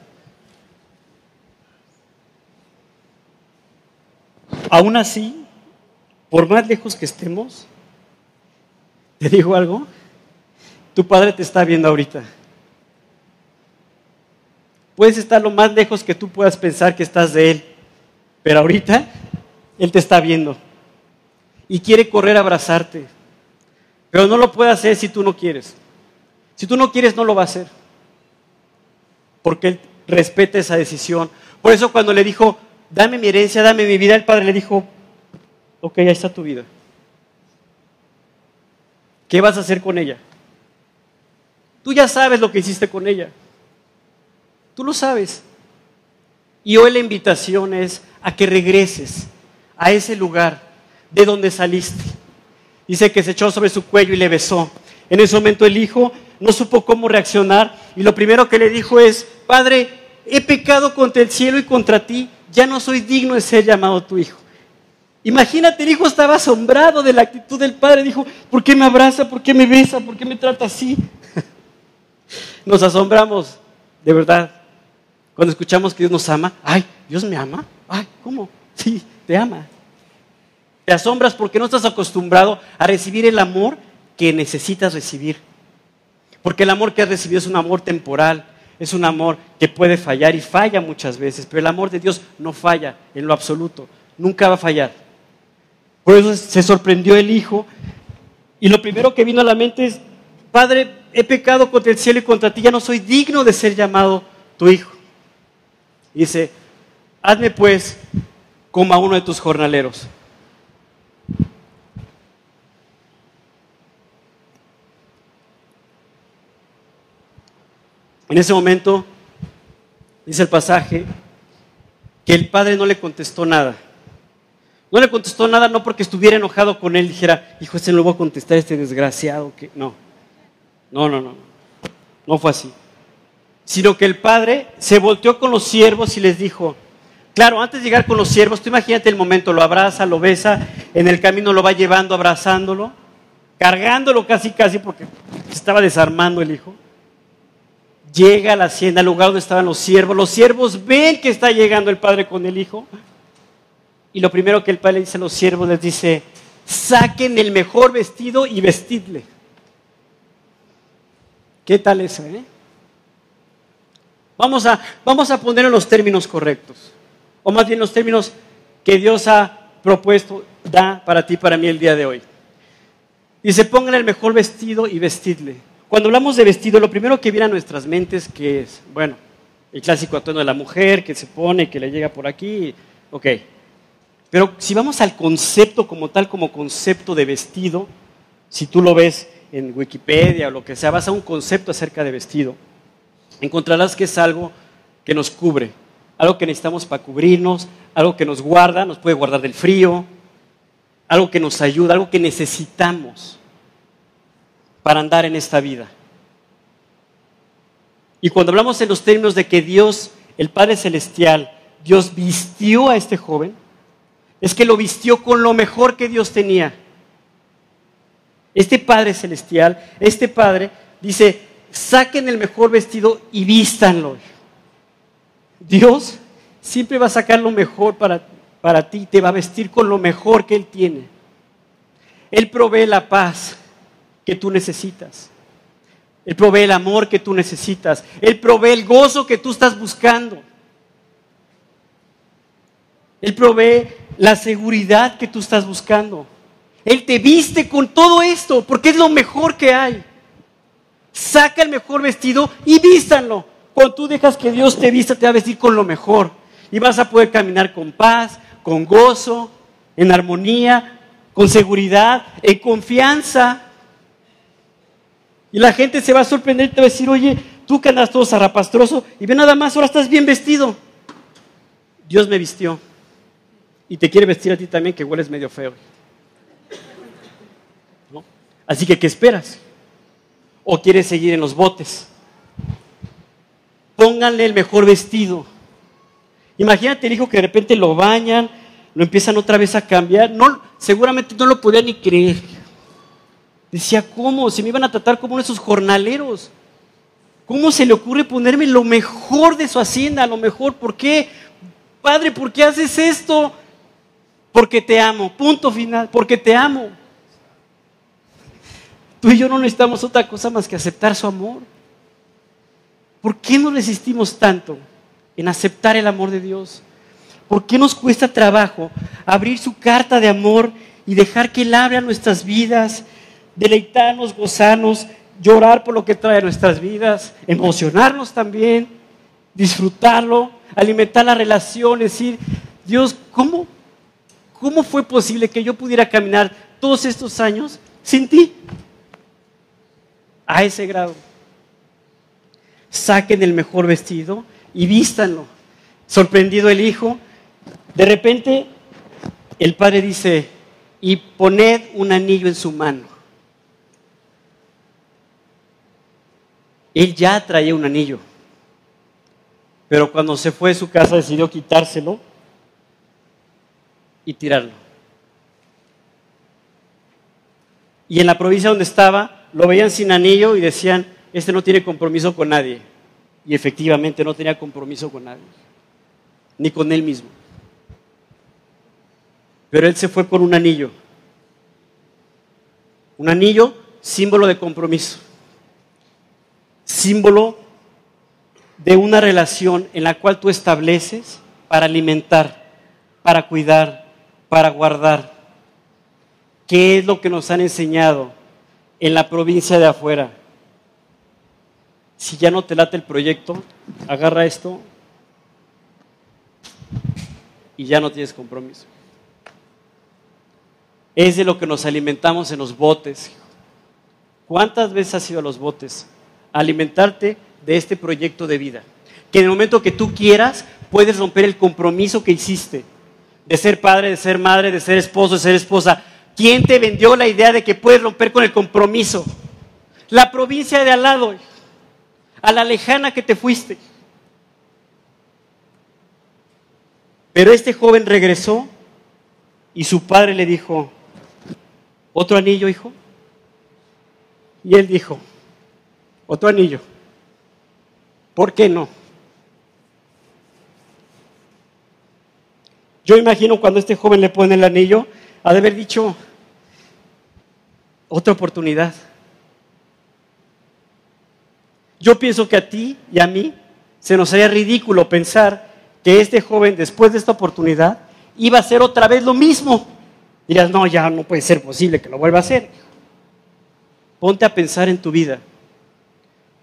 Aún así, por más lejos que estemos, te digo algo, tu padre te está viendo ahorita. Puedes estar lo más lejos que tú puedas pensar que estás de él, pero ahorita él te está viendo y quiere correr a abrazarte, pero no lo puede hacer si tú no quieres. Si tú no quieres, no lo va a hacer. Porque Él respeta esa decisión. Por eso cuando le dijo, dame mi herencia, dame mi vida, el Padre le dijo, ok, ahí está tu vida. ¿Qué vas a hacer con ella? Tú ya sabes lo que hiciste con ella. Tú lo sabes. Y hoy la invitación es a que regreses a ese lugar de donde saliste. Dice que se echó sobre su cuello y le besó. En ese momento el hijo no supo cómo reaccionar y lo primero que le dijo es, Padre, he pecado contra el cielo y contra ti, ya no soy digno de ser llamado tu hijo. Imagínate, el hijo estaba asombrado de la actitud del padre, dijo, ¿por qué me abraza? ¿Por qué me besa? ¿Por qué me trata así? Nos asombramos, de verdad, cuando escuchamos que Dios nos ama. Ay, Dios me ama. Ay, ¿cómo? Sí, te ama. Te asombras porque no estás acostumbrado a recibir el amor que necesitas recibir. Porque el amor que has recibido es un amor temporal, es un amor que puede fallar y falla muchas veces, pero el amor de Dios no falla en lo absoluto, nunca va a fallar. Por eso se sorprendió el hijo y lo primero que vino a la mente es, Padre, he pecado contra el cielo y contra ti, ya no soy digno de ser llamado tu hijo. Dice, hazme pues como a uno de tus jornaleros. En ese momento, dice el pasaje, que el padre no le contestó nada. No le contestó nada no porque estuviera enojado con él, dijera, hijo, este no le voy a contestar este desgraciado. Que... No, no, no, no. No fue así. Sino que el padre se volteó con los siervos y les dijo, claro, antes de llegar con los siervos, tú imagínate el momento, lo abraza, lo besa, en el camino lo va llevando, abrazándolo, cargándolo casi, casi, porque estaba desarmando el hijo llega a la hacienda, al lugar donde estaban los siervos. Los siervos ven que está llegando el padre con el hijo. Y lo primero que el padre le dice a los siervos les dice, saquen el mejor vestido y vestidle. ¿Qué tal eso? Eh? Vamos, a, vamos a poner en los términos correctos. O más bien los términos que Dios ha propuesto, da para ti, para mí el día de hoy. Dice, pongan el mejor vestido y vestidle. Cuando hablamos de vestido, lo primero que viene a nuestras mentes que es, bueno, el clásico atuendo de la mujer que se pone, que le llega por aquí, ok. Pero si vamos al concepto como tal, como concepto de vestido, si tú lo ves en Wikipedia o lo que sea, vas a un concepto acerca de vestido, encontrarás que es algo que nos cubre, algo que necesitamos para cubrirnos, algo que nos guarda, nos puede guardar del frío, algo que nos ayuda, algo que necesitamos para andar en esta vida. Y cuando hablamos en los términos de que Dios, el Padre Celestial, Dios vistió a este joven, es que lo vistió con lo mejor que Dios tenía. Este Padre Celestial, este Padre, dice, saquen el mejor vestido y vístanlo. Dios siempre va a sacar lo mejor para, para ti, te va a vestir con lo mejor que Él tiene. Él provee la paz que tú necesitas. Él provee el amor que tú necesitas. Él provee el gozo que tú estás buscando. Él provee la seguridad que tú estás buscando. Él te viste con todo esto porque es lo mejor que hay. Saca el mejor vestido y vístanlo. Cuando tú dejas que Dios te vista, te va a vestir con lo mejor. Y vas a poder caminar con paz, con gozo, en armonía, con seguridad, en confianza. Y la gente se va a sorprender y te va a decir, oye, tú que andas todo zarrapastroso y ve nada más, ahora estás bien vestido. Dios me vistió. Y te quiere vestir a ti también que hueles medio feo. Así que, ¿qué esperas? ¿O quieres seguir en los botes? Pónganle el mejor vestido. Imagínate el hijo que de repente lo bañan, lo empiezan otra vez a cambiar. No, seguramente no lo podía ni creer. Decía, ¿cómo? Se me iban a tratar como uno de esos jornaleros. ¿Cómo se le ocurre ponerme lo mejor de su hacienda? Lo mejor, ¿por qué? Padre, ¿por qué haces esto? Porque te amo. Punto final. Porque te amo. Tú y yo no necesitamos otra cosa más que aceptar su amor. ¿Por qué no resistimos tanto en aceptar el amor de Dios? ¿Por qué nos cuesta trabajo abrir su carta de amor y dejar que Él hable a nuestras vidas, deleitarnos, gozarnos, llorar por lo que trae a nuestras vidas, emocionarnos también, disfrutarlo, alimentar la relación, decir, Dios, ¿cómo, ¿cómo fue posible que yo pudiera caminar todos estos años sin ti? A ese grado. Saquen el mejor vestido y vístanlo. Sorprendido el hijo, de repente el padre dice, y poned un anillo en su mano. Él ya traía un anillo, pero cuando se fue de su casa decidió quitárselo y tirarlo. Y en la provincia donde estaba, lo veían sin anillo y decían, este no tiene compromiso con nadie. Y efectivamente no tenía compromiso con nadie, ni con él mismo. Pero él se fue por un anillo. Un anillo, símbolo de compromiso. Símbolo de una relación en la cual tú estableces para alimentar, para cuidar, para guardar. ¿Qué es lo que nos han enseñado en la provincia de afuera? Si ya no te late el proyecto, agarra esto y ya no tienes compromiso es de lo que nos alimentamos en los botes. ¿Cuántas veces has ido a los botes? alimentarte de este proyecto de vida. Que en el momento que tú quieras, puedes romper el compromiso que hiciste de ser padre, de ser madre, de ser esposo, de ser esposa. ¿Quién te vendió la idea de que puedes romper con el compromiso? La provincia de al lado, a la lejana que te fuiste. Pero este joven regresó y su padre le dijo, ¿Otro anillo, hijo? Y él dijo, otro anillo. ¿Por qué no? Yo imagino cuando este joven le pone el anillo, ha de haber dicho, otra oportunidad. Yo pienso que a ti y a mí se nos haría ridículo pensar que este joven, después de esta oportunidad, iba a hacer otra vez lo mismo. Dirás, no, ya no puede ser posible que lo vuelva a hacer. Ponte a pensar en tu vida.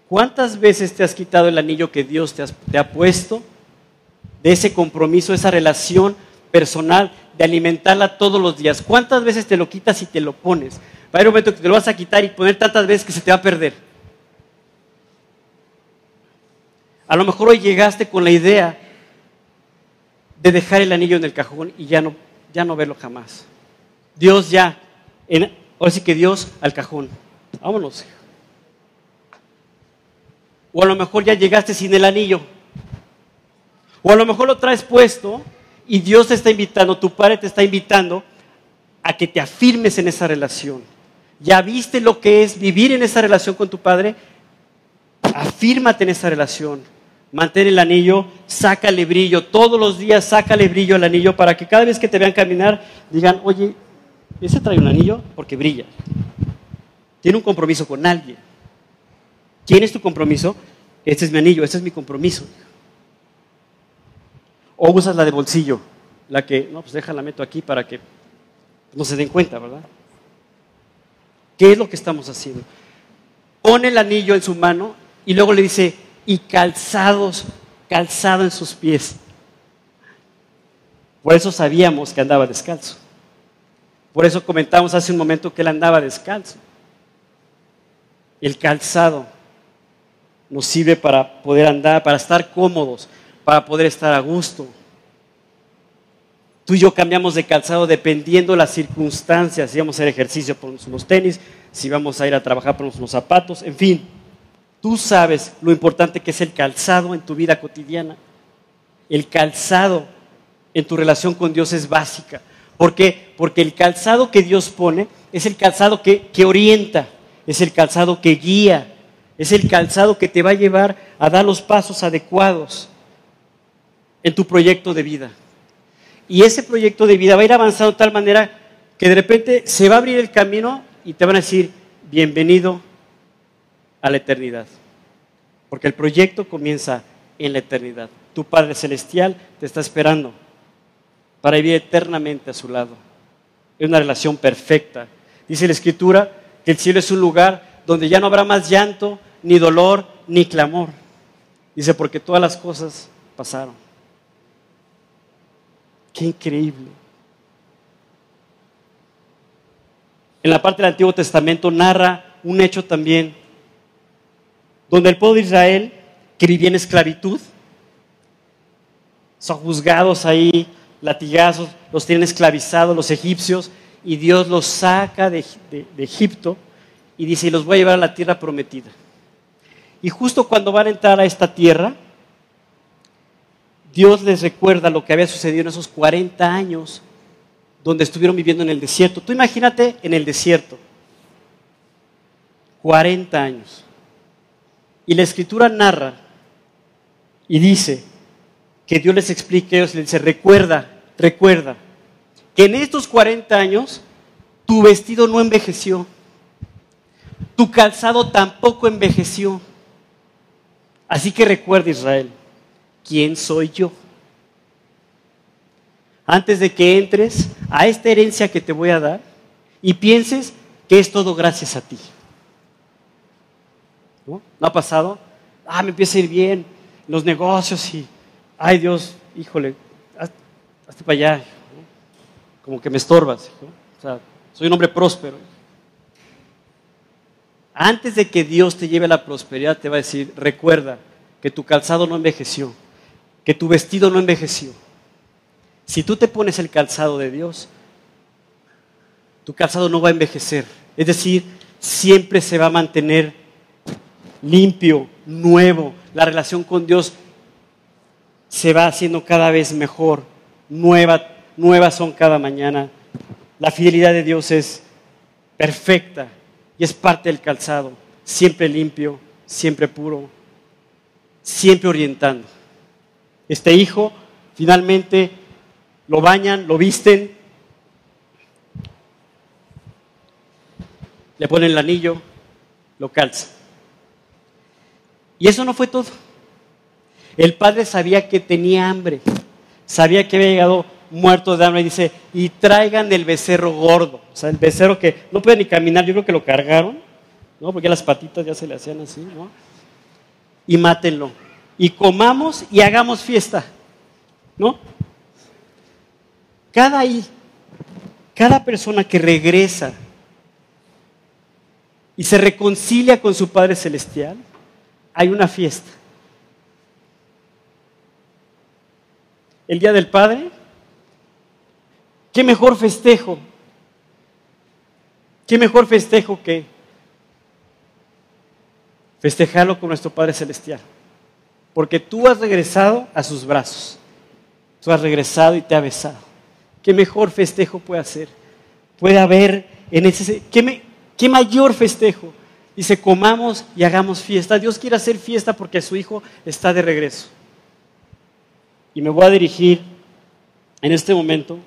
¿Cuántas veces te has quitado el anillo que Dios te, ha puesto de ese compromiso, esa relación personal, de alimentarla todos los días? ¿Cuántas veces te lo quitas y te lo pones? Va a haber un momento que te lo vas a quitar y poner tantas veces que se te va a perder. A lo mejor hoy llegaste con la idea de dejar el anillo en el cajón y ya no, ya no verlo jamás. Dios ya, ahora sí que Dios al cajón. Vámonos. O a lo mejor ya llegaste sin el anillo. O a lo mejor lo traes puesto y Dios te está invitando, tu padre te está invitando a que te afirmes en esa relación. Ya viste lo que es vivir en esa relación con tu padre, afírmate en esa relación. Mantén el anillo, sácale brillo. Todos los días sácale brillo al anillo para que cada vez que te vean caminar digan, oye, ese trae un anillo porque brilla. Tiene un compromiso con alguien. ¿Quién es tu compromiso? Este es mi anillo, este es mi compromiso. O usas la de bolsillo, la que, no, pues déjala meto aquí para que no se den cuenta, ¿verdad? ¿Qué es lo que estamos haciendo? Pone el anillo en su mano y luego le dice, y calzados, calzado en sus pies. Por eso sabíamos que andaba descalzo. Por eso comentamos hace un momento que él andaba descalzo. El calzado nos sirve para poder andar, para estar cómodos, para poder estar a gusto. Tú y yo cambiamos de calzado dependiendo de las circunstancias. Si vamos a hacer ejercicio, ponemos unos tenis. Si vamos a ir a trabajar, ponemos unos zapatos. En fin, tú sabes lo importante que es el calzado en tu vida cotidiana. El calzado en tu relación con Dios es básica. ¿Por qué? Porque el calzado que Dios pone es el calzado que, que orienta, es el calzado que guía, es el calzado que te va a llevar a dar los pasos adecuados en tu proyecto de vida. Y ese proyecto de vida va a ir avanzando de tal manera que de repente se va a abrir el camino y te van a decir, bienvenido a la eternidad. Porque el proyecto comienza en la eternidad. Tu Padre Celestial te está esperando para vivir eternamente a su lado. Es una relación perfecta. Dice la Escritura que el cielo es un lugar donde ya no habrá más llanto, ni dolor, ni clamor. Dice, porque todas las cosas pasaron. Qué increíble. En la parte del Antiguo Testamento narra un hecho también donde el pueblo de Israel, que vivía en esclavitud, son juzgados ahí, latigazos, los tienen esclavizados los egipcios, y Dios los saca de, de Egipto y dice, y los voy a llevar a la tierra prometida. Y justo cuando van a entrar a esta tierra, Dios les recuerda lo que había sucedido en esos 40 años donde estuvieron viviendo en el desierto. Tú imagínate en el desierto, 40 años. Y la escritura narra y dice que Dios les explique, Dios les dice, recuerda, recuerda, que en estos 40 años tu vestido no envejeció, tu calzado tampoco envejeció. Así que recuerda Israel, ¿quién soy yo? Antes de que entres a esta herencia que te voy a dar y pienses que es todo gracias a ti. ¿No, ha pasado? Ah, me empieza a ir bien los negocios y, ay Dios, híjole, hazte para allá. Como que me estorbas. O sea, soy un hombre próspero. Antes de que Dios te lleve a la prosperidad, te va a decir, recuerda que tu calzado no envejeció, que tu vestido no envejeció. Si tú te pones el calzado de Dios, tu calzado no va a envejecer. Es decir, siempre se va a mantener limpio, nuevo. La relación con Dios se va haciendo cada vez mejor. Nueva, nuevas son cada mañana. La fidelidad de Dios es perfecta y es parte del calzado, siempre limpio, siempre puro, siempre orientando. Este hijo finalmente lo bañan, lo visten, le ponen el anillo, lo calza. Y eso no fue todo. El padre sabía que tenía hambre, sabía que había llegado muerto de hambre y dice, y traigan el becerro gordo, o sea, el becerro que no puede ni caminar, yo creo que lo cargaron, ¿no? Porque las patitas ya se le hacían así, ¿no? Y mátenlo. Y comamos y hagamos fiesta, ¿no? Cada, cada persona que regresa y se reconcilia con su Padre Celestial, hay una fiesta. El Día del Padre ¿Qué mejor festejo? ¿Qué mejor festejo que festejarlo con nuestro Padre Celestial. Porque tú has regresado a sus brazos. Tú has regresado y te ha besado. ¿Qué mejor festejo puede hacer? Puede haber en ese... ¿Qué, qué mayor festejo? Dice, comamos y hagamos fiesta. Dios quiere hacer fiesta porque su Hijo está de regreso. Y me voy a dirigir en este momento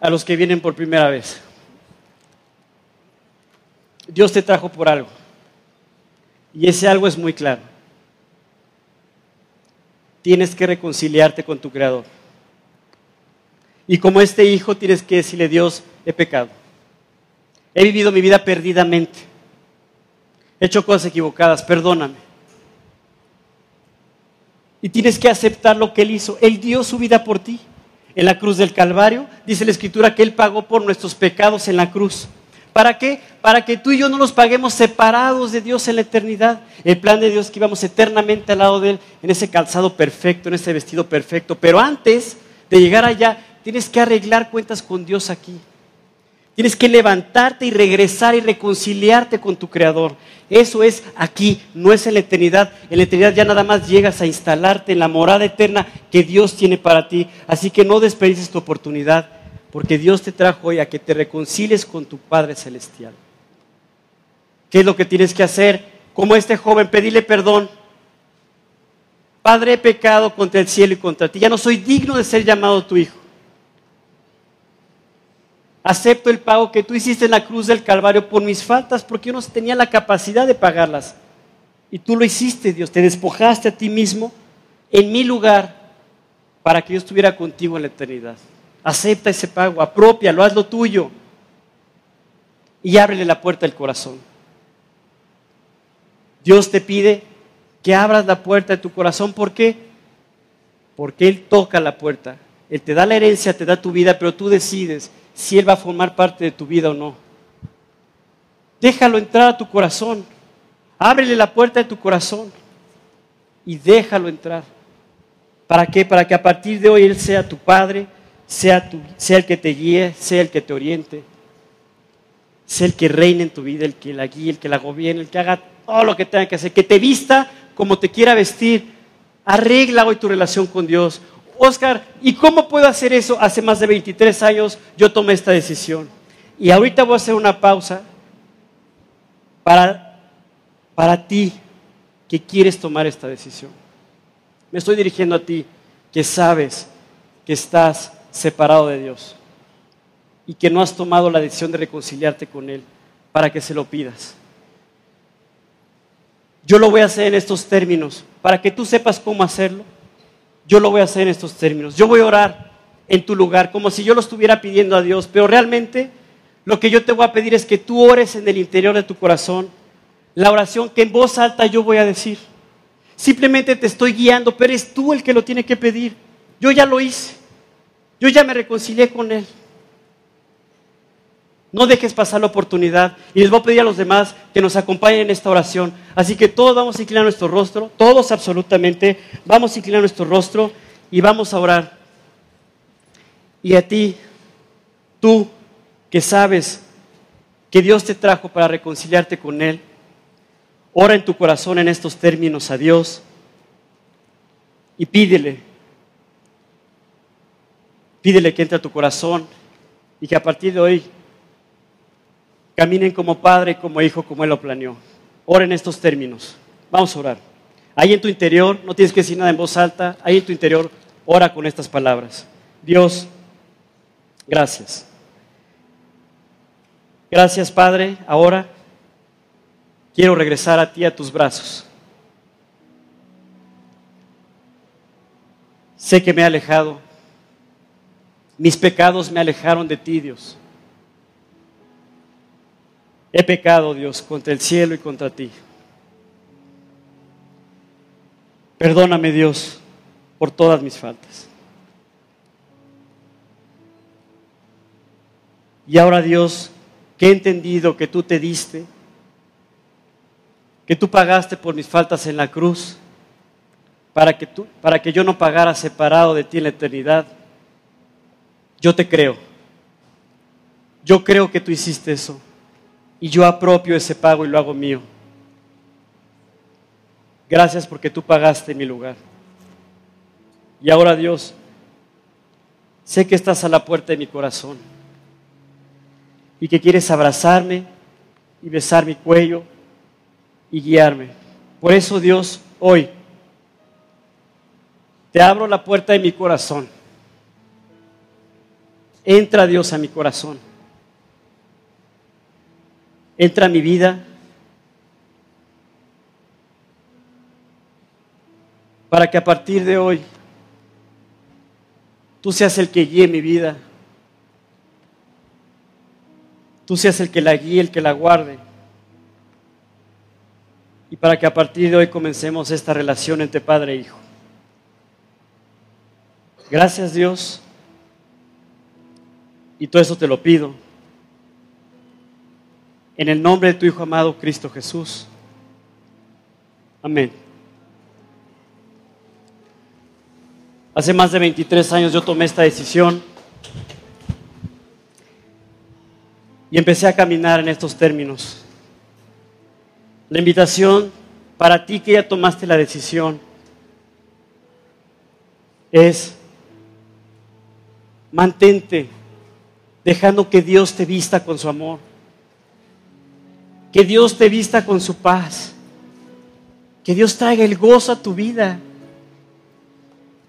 a los que vienen por primera vez. Dios te trajo por algo. Y ese algo es muy claro. Tienes que reconciliarte con tu Creador. Y como este hijo tienes que decirle, Dios, he pecado. He vivido mi vida perdidamente. He hecho cosas equivocadas, perdóname. Y tienes que aceptar lo que Él hizo. Él dio su vida por ti. En la cruz del Calvario dice la Escritura que Él pagó por nuestros pecados en la cruz. ¿Para qué? Para que tú y yo no nos paguemos separados de Dios en la eternidad. El plan de Dios que íbamos eternamente al lado de Él, en ese calzado perfecto, en ese vestido perfecto. Pero antes de llegar allá, tienes que arreglar cuentas con Dios aquí. Tienes que levantarte y regresar y reconciliarte con tu Creador. Eso es aquí, no es en la eternidad. En la eternidad ya nada más llegas a instalarte en la morada eterna que Dios tiene para ti. Así que no desperdices tu oportunidad, porque Dios te trajo hoy a que te reconcilies con tu Padre Celestial. ¿Qué es lo que tienes que hacer? Como este joven, pedirle perdón. Padre, he pecado contra el cielo y contra ti. Ya no soy digno de ser llamado tu hijo. Acepto el pago que tú hiciste en la cruz del Calvario por mis faltas, porque yo no tenía la capacidad de pagarlas. Y tú lo hiciste, Dios. Te despojaste a ti mismo en mi lugar para que yo estuviera contigo en la eternidad. Acepta ese pago, apropialo, hazlo tuyo. Y ábrele la puerta del corazón. Dios te pide que abras la puerta de tu corazón. ¿Por qué? Porque Él toca la puerta. Él te da la herencia, te da tu vida, pero tú decides si Él va a formar parte de tu vida o no. Déjalo entrar a tu corazón. Ábrele la puerta de tu corazón y déjalo entrar. ¿Para qué? Para que a partir de hoy Él sea tu Padre, sea, el que te guíe, sea el que te oriente, sea el que reine en tu vida, el que la guíe, el que la gobierne, el que haga todo lo que tenga que hacer, que te vista como te quiera vestir. Arregla hoy tu relación con Dios. Oscar, ¿y cómo puedo hacer eso? Hace más de 23 años yo tomé esta decisión. Y ahorita voy a hacer una pausa para, para ti que quieres tomar esta decisión. Me estoy dirigiendo a ti que sabes que estás separado de Dios y que no has tomado la decisión de reconciliarte con Él para que se lo pidas. Yo lo voy a hacer en estos términos para que tú sepas cómo hacerlo yo lo voy a hacer en estos términos. Yo voy a orar en tu lugar como si yo lo estuviera pidiendo a Dios, pero realmente lo que yo te voy a pedir es que tú ores en el interior de tu corazón la oración que en voz alta yo voy a decir. Simplemente te estoy guiando, pero eres tú el que lo tiene que pedir. Yo ya lo hice. Yo ya me reconcilié con Él. No dejes pasar la oportunidad. Y les voy a pedir a los demás que nos acompañen en esta oración. Así que todos vamos a inclinar nuestro rostro, todos absolutamente, vamos a inclinar nuestro rostro y vamos a orar. Y a ti, tú que sabes que Dios te trajo para reconciliarte con Él, ora en tu corazón en estos términos a Dios y pídele, pídele que entre a tu corazón y que a partir de hoy caminen como padre, como hijo, como Él lo planeó. Ora en estos términos. Vamos a orar. Ahí en tu interior, no tienes que decir nada en voz alta, ahí en tu interior, ora con estas palabras. Dios, gracias. Gracias, Padre. Ahora quiero regresar a ti, a tus brazos. Sé que me he alejado. Mis pecados me alejaron de ti, Dios. He pecado, Dios, contra el cielo y contra ti. Perdóname, Dios, por todas mis faltas. Y ahora, Dios, que he entendido que tú te diste, que tú pagaste por mis faltas en la cruz, para que, tú, para que yo no pagara separado de ti en la eternidad, yo te creo. Yo creo que tú hiciste eso y yo apropio ese pago y lo hago mío. Gracias porque tú pagaste mi lugar. Y ahora Dios, sé que estás a la puerta de mi corazón y que quieres abrazarme y besar mi cuello y guiarme. Por eso Dios, hoy te abro la puerta de mi corazón. Entra Dios a mi corazón. Entra a mi vida. Para que a partir de hoy tú seas el que guíe mi vida. Tú seas el que la guíe, el que la guarde. Y para que a partir de hoy comencemos esta relación entre Padre e Hijo. Gracias Dios. Y todo eso te lo pido. En el nombre de tu Hijo amado, Cristo Jesús. Amén. Hace más de 23 años yo tomé esta decisión y empecé a caminar en estos términos. La invitación para ti que ya tomaste la decisión es Mantente dejando que Dios te vista con su amor. Que Dios te vista con su paz. Que Dios traiga el gozo a tu vida,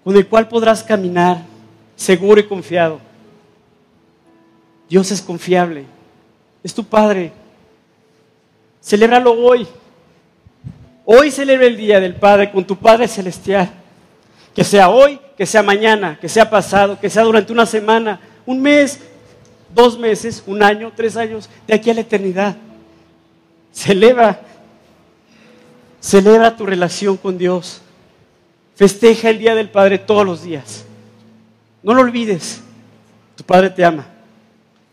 con el cual podrás caminar seguro y confiado. Dios es confiable. Es tu Padre. Celébralo hoy. Hoy celebra el Día del Padre con tu Padre Celestial. Que sea hoy que sea mañana, que sea pasado, que sea durante una semana, un mes, dos meses, un año, tres años, de aquí a la eternidad. Celebra, celebra tu relación con Dios. Festeja el Día del Padre todos los días. No lo olvides. Tu Padre te ama.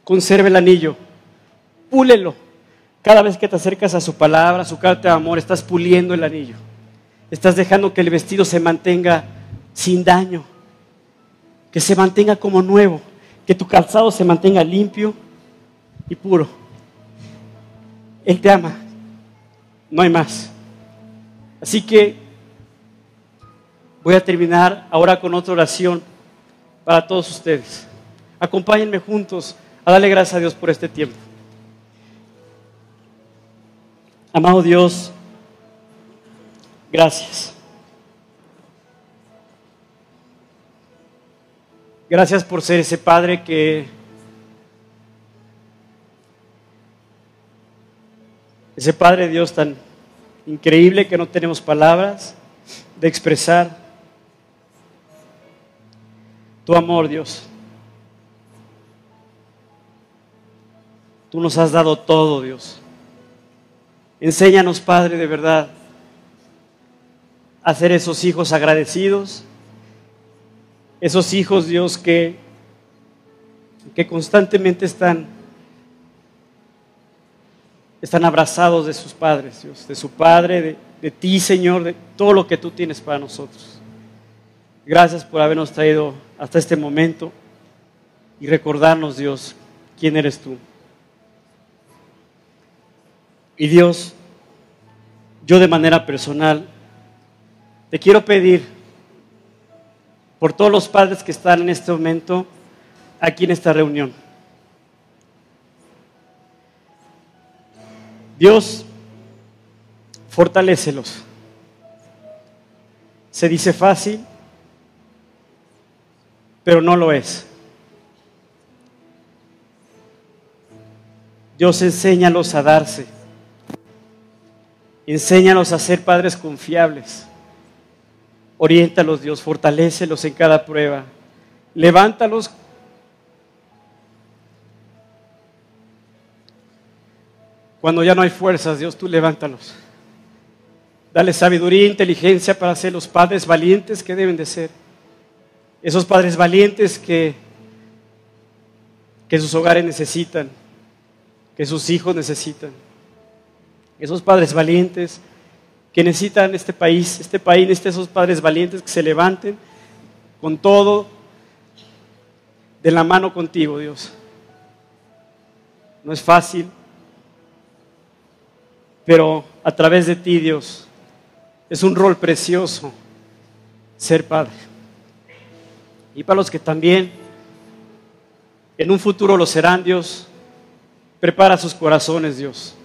Conserve el anillo. Púlelo. Cada vez que te acercas a su palabra, a su carta de amor, estás puliendo el anillo. Estás dejando que el vestido se mantenga sin daño, que se mantenga como nuevo, que tu calzado se mantenga limpio y puro. Él te ama, no hay más. Así que voy a terminar ahora con otra oración para todos ustedes. Acompáñenme juntos a darle gracias a Dios por este tiempo. Amado Dios, gracias. Gracias por ser ese Padre que ese Padre Dios tan increíble que no tenemos palabras de expresar tu amor, Dios. Tú nos has dado todo, Dios. Enséñanos, Padre, de verdad, a ser esos hijos agradecidos esos hijos, Dios, que, que constantemente están, están abrazados de sus padres, Dios, de su Padre, de, de ti, Señor, de todo lo que tú tienes para nosotros. Gracias por habernos traído hasta este momento y recordarnos, Dios, quién eres tú. Y Dios, yo de manera personal, te quiero pedir por todos los padres que están en este momento aquí en esta reunión. Dios, fortalécelos. Se dice fácil, pero no lo es. Dios enséñalos a darse. Enséñalos a ser padres confiables. Oriéntalos, Dios, fortalécelos en cada prueba. Levántalos. Cuando ya no hay fuerzas, Dios, tú levántalos. Dale sabiduría e inteligencia para ser los padres valientes que deben de ser. Esos padres valientes que, que sus hogares necesitan, que sus hijos necesitan. Esos padres valientes que necesitan este país. Este país necesita esos padres valientes que se levanten con todo de la mano contigo, Dios. No es fácil, pero a través de ti, Dios, Es un rol precioso ser padre. Y para los que también en un futuro lo serán, Dios, prepara sus corazones, Dios.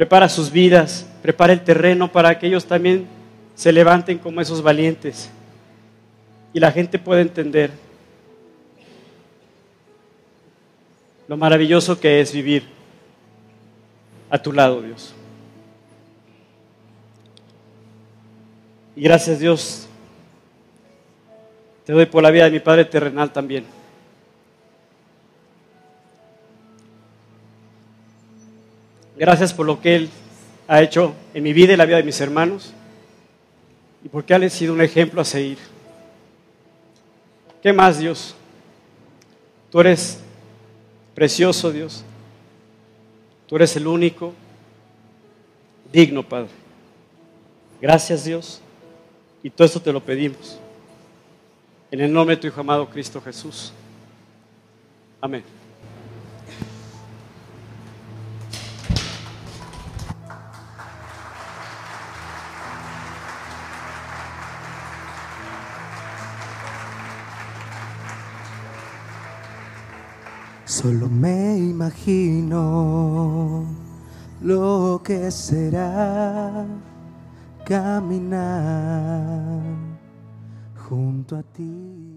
Prepara sus vidas, prepara el terreno para que ellos también se levanten como esos valientes y la gente pueda entender lo maravilloso que es vivir a tu lado, Dios. Y gracias Dios, te doy por la vida de mi Padre terrenal también. Gracias por lo que Él ha hecho en mi vida y la vida de mis hermanos y porque Él ha sido un ejemplo a seguir. ¿Qué más, Dios? Tú eres precioso, Dios. Tú eres el único digno, Padre. Gracias, Dios. Y todo esto te lo pedimos. En el nombre de tu Hijo amado Cristo Jesús. Amén. Solo me imagino lo que será caminar junto a ti.